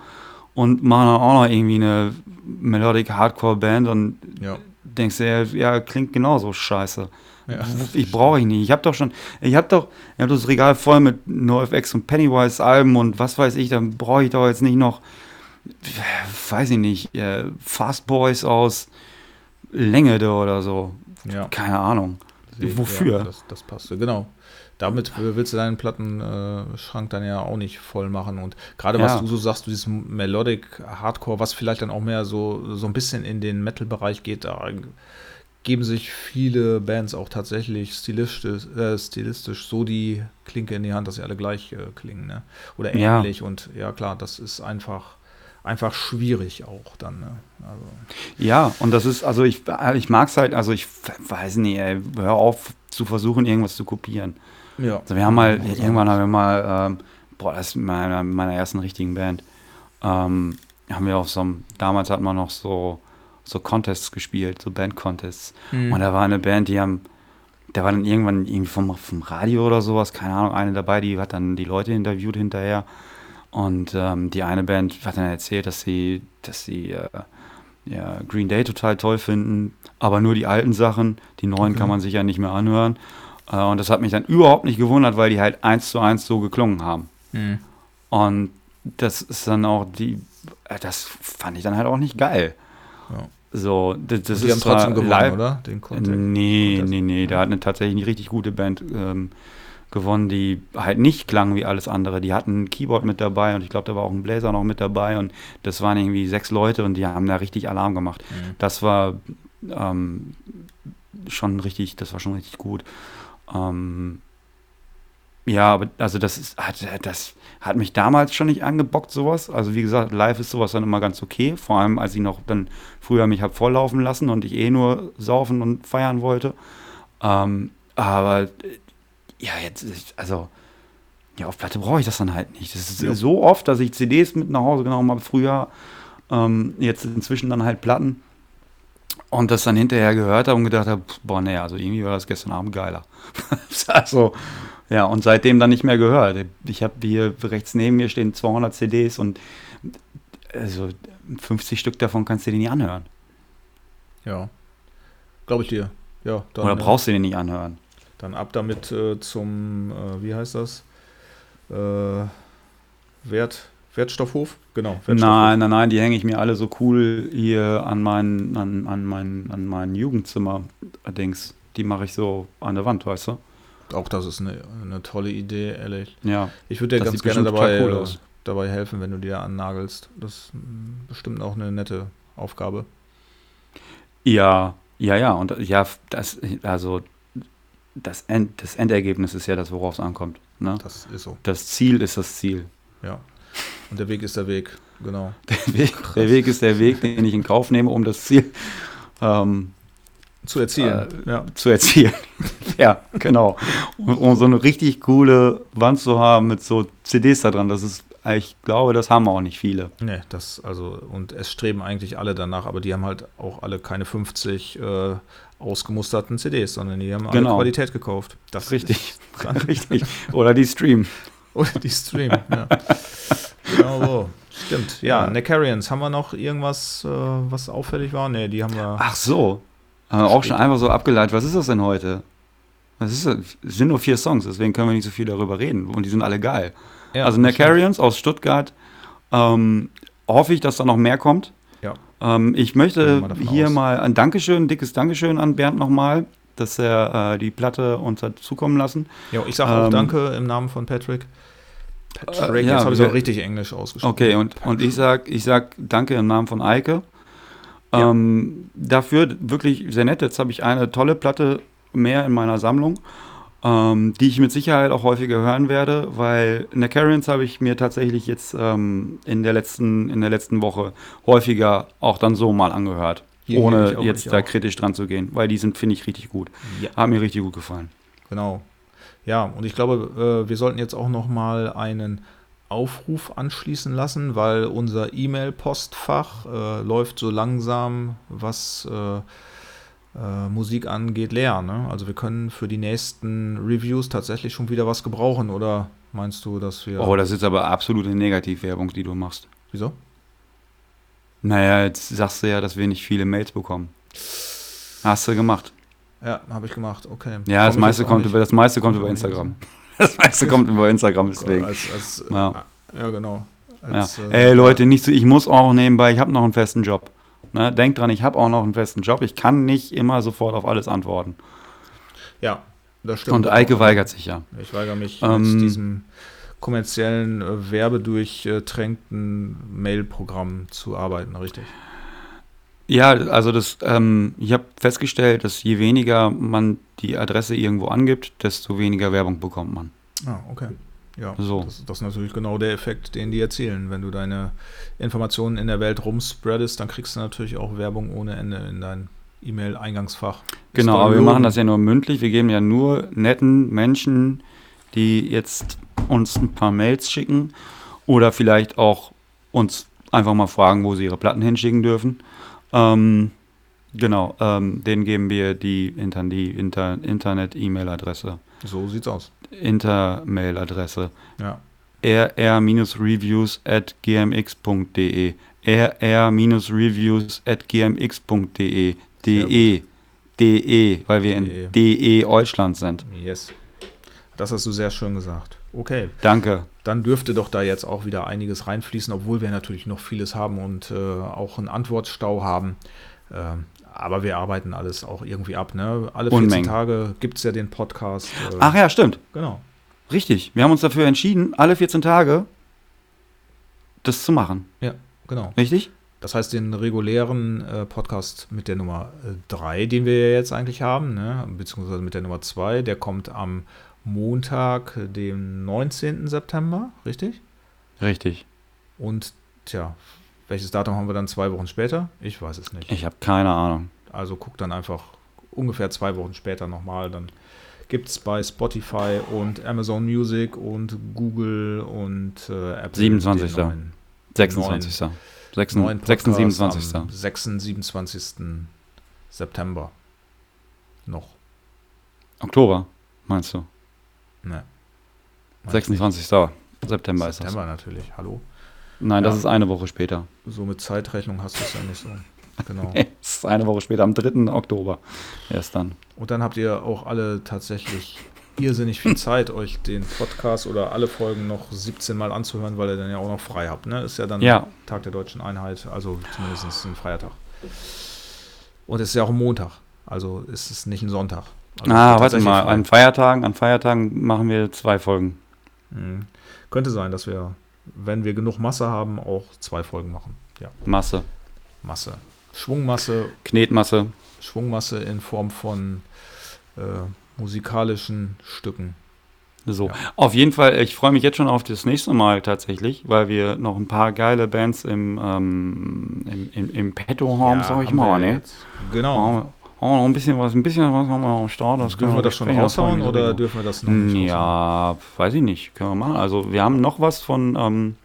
und machen dann auch noch irgendwie eine Melodic Hardcore Band und ja. denkst dir, ja, klingt genauso scheiße. Ja. Ich brauche ich nicht. Ich habe doch schon, ich habe doch, ich habe das Regal voll mit NoFX und Pennywise Alben und was weiß ich, dann brauche ich doch jetzt nicht noch, weiß ich nicht, äh, Fast Boys aus Längede oder so. ja. Keine Ahnung. Wofür? Ja, das, das passt. Genau. Damit willst du deinen Plattenschrank dann ja auch nicht voll machen. Und gerade was Ja. du so sagst, du dieses Melodic Hardcore, was vielleicht dann auch mehr so, so ein bisschen in den Metal-Bereich geht, da geben sich viele Bands auch tatsächlich stilistisch, äh, stilistisch so die Klinke in die Hand, dass sie alle gleich äh, klingen. Ne? Oder Ja. ähnlich. Und ja, klar, das ist einfach, einfach schwierig auch dann. Ne? Also, Ja, und das ist, also ich, ich mag es halt, also ich weiß nicht, ey, hör auf zu versuchen, irgendwas zu kopieren. ja. Also wir haben mal, irgendwann haben wir mal, ähm, boah, das ist meiner, meiner ersten richtigen Band, ähm, haben wir auf so einem, damals hat man noch so, so Contests gespielt, so Band-Contests. Mhm. Und da war eine Band, die haben, da war dann irgendwann irgendwie vom, vom Radio oder sowas, keine Ahnung, eine dabei, die hat dann die Leute interviewt hinterher. Und ähm, die eine Band hat dann erzählt, dass sie, dass sie äh, ja, Green Day total toll finden, aber nur die alten Sachen, die neuen Okay. kann man sich ja nicht mehr anhören. Äh, und das hat mich dann überhaupt nicht gewundert, weil die halt eins zu eins so geklungen haben. Mhm. Und das ist dann auch die, äh, das fand ich dann halt auch nicht geil. Ja. So, das, das Die ist haben trotzdem gewonnen, live, oder? Den Contest. Nee, Contest. nee, nee. Da hat eine tatsächlich eine richtig gute Band ähm, gewonnen, die halt nicht klang wie alles andere. Die hatten ein Keyboard mit dabei und ich glaube, da war auch ein Bläser noch mit dabei und das waren irgendwie sechs Leute und die haben da richtig Alarm gemacht. Mhm. Das war ähm, schon richtig, das war schon richtig gut. Ähm, ja, aber also das ist, hat, das hat mich damals schon nicht angebockt, sowas. Also wie gesagt, live ist sowas dann immer ganz okay. Vor allem, als ich noch dann früher mich hab volllaufen lassen und ich eh nur saufen und feiern wollte. Ähm, aber ja, jetzt, ist- also ja, auf Platte brauche ich das dann halt nicht. Das ist Ja. so oft, dass ich CDs mit nach Hause genommen habe früher. Ähm, jetzt inzwischen dann halt Platten. Und das dann hinterher gehört habe und gedacht habe, boah, nee, also irgendwie war das gestern Abend geiler. also, ja, und seitdem dann nicht mehr gehört. Ich habe hier rechts neben mir stehen 200 CDs und also 50 Stück davon kannst du dir nicht anhören. Ja. Glaube ich dir. Ja, dann, Oder brauchst du dir nicht anhören. Dann ab damit äh, zum, äh, wie heißt das? Äh, Wert, Wertstoffhof? Genau, Wertstoffhof. Nein, nein, nein, die hänge ich mir alle so cool hier an mein, an, an mein, an mein Jugendzimmer-Dings. Die mache ich so an der Wand, weißt du? Auch das ist eine, eine tolle Idee, ehrlich. Ja. Ich würde dir ganz gerne dabei, cool äh, dabei helfen, wenn du dir annagelst. Das ist mm, bestimmt auch eine nette Aufgabe. Ja, ja, ja. Und ja, das, also das, End, das Endergebnis ist ja das, worauf es ankommt. Ne? Das ist so, Das Ziel ist das Ziel. ja. Und der Weg ist der Weg, genau. Der Weg, der Weg ist der Weg, den ich in Kauf nehme, um das Ziel ähm, Zu erzielen, Äh, ja. zu erzielen. ja, genau. Um, um so eine richtig coole Wand zu haben mit so CDs da dran, das ist, ich glaube, das haben auch nicht viele. Nee, das, also, und es streben eigentlich alle danach, aber die haben halt auch alle keine 50 äh, ausgemusterten CDs, sondern die haben alle Genau. Qualität gekauft. Das Richtig. Richtig. Oder die Stream. Oder die Stream, ja. genau so. Stimmt. Ja, Ja. Necarians, haben wir noch irgendwas, äh, was auffällig war? Nee, die haben wir. Ach so. Haben wir auch schon einfach so abgeleitet. Was ist das denn heute? Ist? Es sind nur vier Songs, deswegen können wir nicht so viel darüber reden. Und die sind alle geil. ja, also Necarians aus Stuttgart. Ähm, hoffe ich, dass da noch mehr kommt. Ja. Ähm, ich möchte mal hier aus. mal ein Dankeschön, ein dickes Dankeschön an Bernd nochmal, dass er äh, die Platte uns hat zukommen lassen. Ja, ich sage auch Ähm, Danke im Namen von Patrick. Patrick, ja, jetzt habe ich wir- auch richtig Englisch ausgesprochen. Okay, und, und ich sag, ich sag danke im Namen von Eike. Ja. Ähm, dafür wirklich sehr nett. Jetzt habe ich eine tolle Platte mehr in meiner Sammlung, ähm, die ich mit Sicherheit auch häufiger hören werde, weil Necarians habe ich mir tatsächlich jetzt ähm, in, der letzten, in der letzten Woche häufiger auch dann so mal angehört. Hier, ohne auch, jetzt da auch. kritisch dran zu gehen, weil die sind, finde ich, richtig gut. Ja. Haben mir richtig gut gefallen. Genau. Ja, und ich glaube, äh, wir sollten jetzt auch noch mal einen Aufruf anschließen lassen, weil unser E-Mail-Postfach äh, läuft so langsam, was äh, äh, Musik angeht, leer. Ne? Also wir können für die nächsten Reviews tatsächlich schon wieder was gebrauchen. Oder meinst du, dass wir... Oh, das ist aber absolute Negativwerbung, die du machst. Wieso? Naja, jetzt sagst du ja, dass wir nicht viele Mails bekommen. Hast du gemacht. Ja, habe ich gemacht. Okay. Ja, das meiste, kommt über, das meiste kommt über Instagram. Das meiste kommt über Instagram, deswegen. Als, als, Ja. ja. genau. Ja. Als, äh, Ey, Leute, nicht so, ich muss auch nebenbei, ich habe noch einen festen Job. Ne? Denkt dran, ich habe auch noch einen festen Job. Ich kann nicht immer sofort auf alles antworten. Ja, das stimmt. Und Eike weigert sich ja. Ich weigere mich Ähm, mit diesem kommerziellen, äh, werbedurchtränkten Mail-Programm zu arbeiten, richtig? Ja, also das, ähm, ich habe festgestellt, dass je weniger man die Adresse irgendwo angibt, desto weniger Werbung bekommt man. Ah, okay. Ja, So. das, das ist natürlich genau der Effekt, den die erzielen. Wenn du deine Informationen in der Welt rumspreadest, dann kriegst du natürlich auch Werbung ohne Ende in dein E-Mail-Eingangsfach. Genau, aber wir machen das ja nur mündlich. Wir geben ja nur netten Menschen, die jetzt uns ein paar Mails schicken oder vielleicht auch uns einfach mal fragen, wo sie ihre Platten hinschicken dürfen. Ähm, genau, ähm, denen geben wir die, Inter die Inter Internet-E-Mail-Adresse. So sieht's aus. Inter-Mail-Adresse. Ja. rr-reviews at gmx.de rr-reviews at gmx.de de de, weil wir in de Deutschland sind. Yes. Das hast du sehr schön gesagt. Okay. Danke. dann dürfte doch da jetzt auch wieder einiges reinfließen, obwohl wir natürlich noch vieles haben und äh, auch einen Antwortstau haben. Ähm, aber wir arbeiten alles auch irgendwie ab. Ne? Alle 14 Unmengen. Tage gibt es ja den Podcast. Äh, Ach ja, stimmt. Genau. Richtig. Wir haben uns dafür entschieden, alle 14 Tage das zu machen. Ja, genau. Richtig? Das heißt, den regulären äh, Podcast mit der Nummer 3, den wir ja jetzt eigentlich haben, ne? beziehungsweise mit der Nummer 2, der kommt am Montag, dem 19. September, richtig? Richtig. Und tja, welches Datum haben wir dann zwei Wochen später? Ich weiß es nicht. Ich habe keine Ahnung. Also guck dann einfach ungefähr zwei Wochen später nochmal. Dann gibt es bei Spotify und Amazon Music und Google und äh, Apple 27.. den neuen, 26. neuen 6, 6, Podcast 27. am 6. 27. September. Noch. Oktober, meinst du? Ne. 26. September ist das. September natürlich. Hallo. Nein, das Ja. ist eine Woche später. So mit Zeitrechnung hast du es ja nicht so. Genau. Es ist eine Woche später, am 3. Oktober. Erst dann. Und dann habt ihr auch alle tatsächlich irrsinnig viel Zeit, euch den Podcast oder alle Folgen noch 17 Mal anzuhören, weil ihr dann ja auch noch frei habt. Ne? Ist ja dann Ja. Tag der deutschen Einheit, also zumindest ein Feiertag. Und es ist ja auch ein Montag, also ist es nicht ein Sonntag. Also ah, warte mal, frei. an Feiertagen, an Feiertagen machen wir zwei Folgen. Mhm. Könnte sein, dass wir, wenn wir genug Masse haben, auch zwei Folgen machen. Ja, Masse. Masse. Schwungmasse, Knetmasse. Schwungmasse in Form von äh, musikalischen Stücken. So. Ja. Auf jeden Fall, ich freue mich jetzt schon auf das nächste Mal tatsächlich, weil wir noch ein paar geile Bands im, ähm, im, im, im Petto haben, Ja, sag ich mal, ne? Genau. Haben wir noch ein bisschen was, ein bisschen was haben wir noch am Start. Das können dürfen wir das schon raushauen oder dürfen wir das noch nicht raushauen? Ja, weiß ich nicht. Können wir machen. Also wir haben noch was von ähm,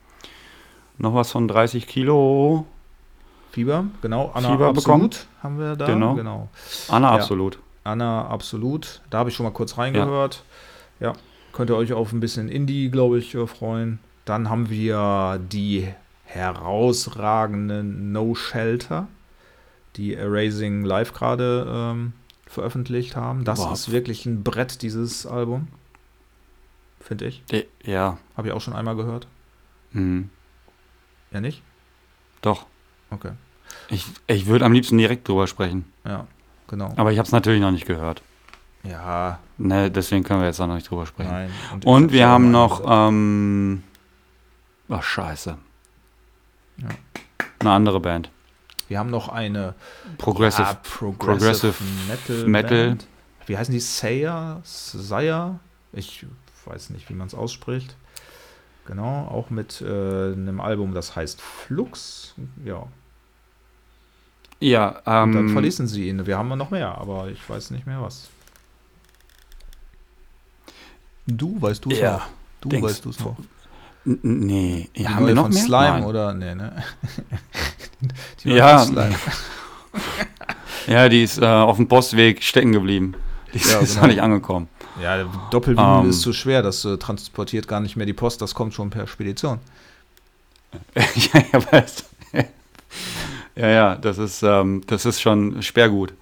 noch was von 30 Kilo. Fieber, genau. Anna Fieber Absolut bekommen. haben wir da. Genau. genau. Anna Ja. absolut. Anna Absolut. Da habe ich schon mal kurz reingehört. Ja. Könnt ihr euch auf ein bisschen Indie, glaube ich, äh, freuen. Dann haben wir die herausragenden No Shelter, die Erasing Live gerade ähm, veröffentlicht haben. Das Boah. ist wirklich ein Brett, dieses Album. Finde ich. Ja. Habe ich auch schon einmal gehört. Mhm. Ja, nicht? Doch. Okay. Ich, ich würde am liebsten direkt drüber sprechen. Ja, genau. Aber ich habe es natürlich noch nicht gehört. Ja, Ne, deswegen können wir jetzt auch noch nicht drüber sprechen. nein. Und hab's wir haben noch ähm, Ach, scheiße. Ja. Eine andere Band. Wir haben noch eine Progressive, ja, Progressive, Metal. Metal. Band. Wie heißen die? Sayer? Sayer? Ich weiß nicht, wie man es ausspricht. Genau, auch mit äh, einem Album, das heißt Flux. Ja. Ja, Und dann ähm, verließen sie ihn. Wir haben noch mehr, aber ich weiß nicht mehr was. Du, weißt du es Ja, noch? Du Dings. weißt du es noch? Nee, Die haben wir noch von mehr? Slime Nein. oder? Nee, ne? Die Ja. Slime. Ja, die ist äh, auf dem Postweg stecken geblieben. Die ist, Ja, ist genau. noch nicht angekommen. Ja, Doppelvinyl Ähm. ist zu schwer, das äh, transportiert gar nicht mehr die Post, das kommt schon per Spedition. ja, ja, weißt du. Ja, ja, das ist, ähm, das ist schon Sperrgut.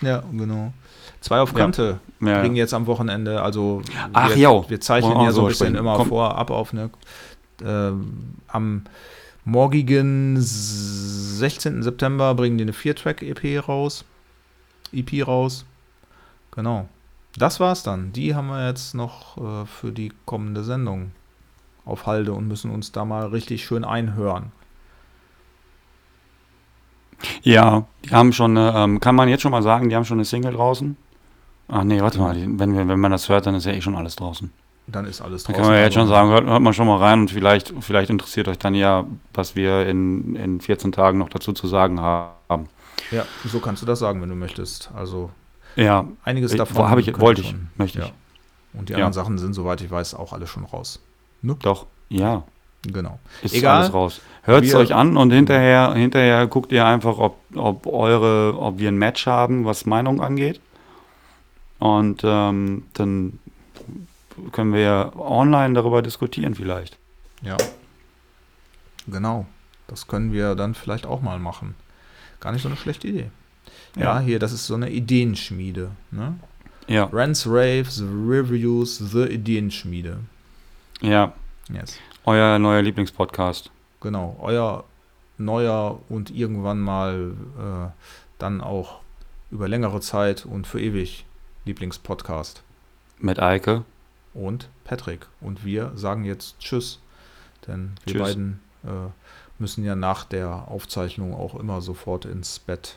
Ja, genau. Zwei auf. Kante Ja. bringen jetzt am Wochenende, also Ach, wir, jo. wir zeichnen Wollen ja so ein bisschen immer Komm. vorab auf, ne? Ähm, am morgigen 16. September bringen die eine 4-Track-EP raus. EP raus. Genau. Das war's dann. Die haben wir jetzt noch äh, für die kommende Sendung auf Halde und müssen uns da mal richtig schön einhören. Ja, die haben schon, eine, ähm, kann man jetzt schon mal sagen, die haben schon eine Single draußen? Ach nee, warte mal, wenn, wir- wenn man das hört, dann ist ja eh schon alles draußen. Dann ist alles draußen. kann man ja jetzt schon sagen, hört, hört mal schon mal rein und vielleicht, vielleicht interessiert euch dann ja, was wir in, in 14 Tagen noch dazu zu sagen haben. Ja, so kannst du das sagen, wenn du möchtest. Also Ja, einiges ich, davon. ich, wollte ich, schon- möchte ich. Ja. Und die Ja. anderen Sachen sind, soweit ich weiß, auch alle schon raus. Doch, ja, Genau. ist Egal. alles raus. Hört es euch an und hinterher, hinterher guckt ihr einfach, ob, ob eure, ob wir ein Match haben, was Meinung angeht. Und ähm, dann können wir ja online darüber diskutieren vielleicht. Ja. Genau. Das können wir dann vielleicht auch mal machen. Gar nicht so eine schlechte Idee. Ja, Ja. hier, das ist so eine Ideenschmiede. Ne? Ja, Rants, Raves, Reviews, The Ideenschmiede. ja, Yes. euer neuer Lieblingspodcast. Genau. Euer neuer und irgendwann mal äh, dann auch über längere Zeit und für ewig Lieblingspodcast. Mit Eike. und Patrick. Und wir sagen jetzt Tschüss, denn wir Tschüss. beiden äh, müssen ja nach der Aufzeichnung auch immer sofort ins Bett.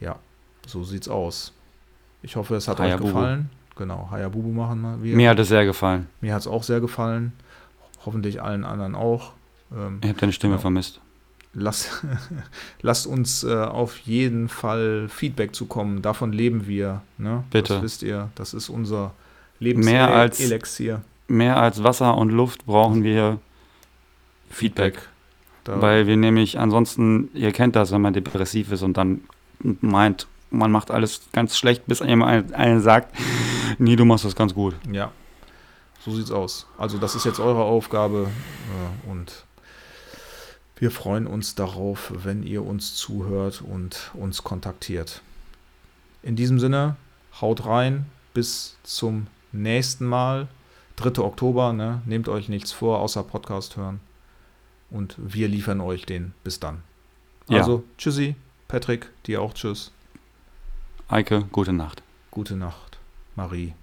Ja, so sieht's aus. Ich hoffe, es hat euch Hayabubu. gefallen. Genau, Hayabubu machen wir. Mir hat es sehr gefallen. Mir hat es auch sehr gefallen. Hoffentlich allen anderen auch. Ähm, Ich habe deine Stimme Genau. vermisst. Lasst, lasst uns äh, auf jeden Fall Feedback zukommen. Davon leben wir. Ne? Bitte. Das wisst ihr. Das ist unser Lebenselixier. Mehr als Wasser und Luft brauchen wir Feedback. Da, Weil wir nämlich ansonsten, ihr kennt das, wenn man depressiv ist und dann meint, man macht alles ganz schlecht, bis jemand einer sagt, nee, du machst das ganz gut. ja, so sieht's aus. Also das ist jetzt eure Aufgabe äh, und wir freuen uns darauf, wenn ihr uns zuhört und uns kontaktiert. In diesem Sinne, haut rein, bis zum nächsten Mal. 3. Oktober, ne? nehmt euch nichts vor, außer Podcast hören. Und wir liefern euch den. Bis dann. Ja. Also, tschüssi, Patrick, dir auch tschüss. Eike, gute Nacht. Gute Nacht, Marie.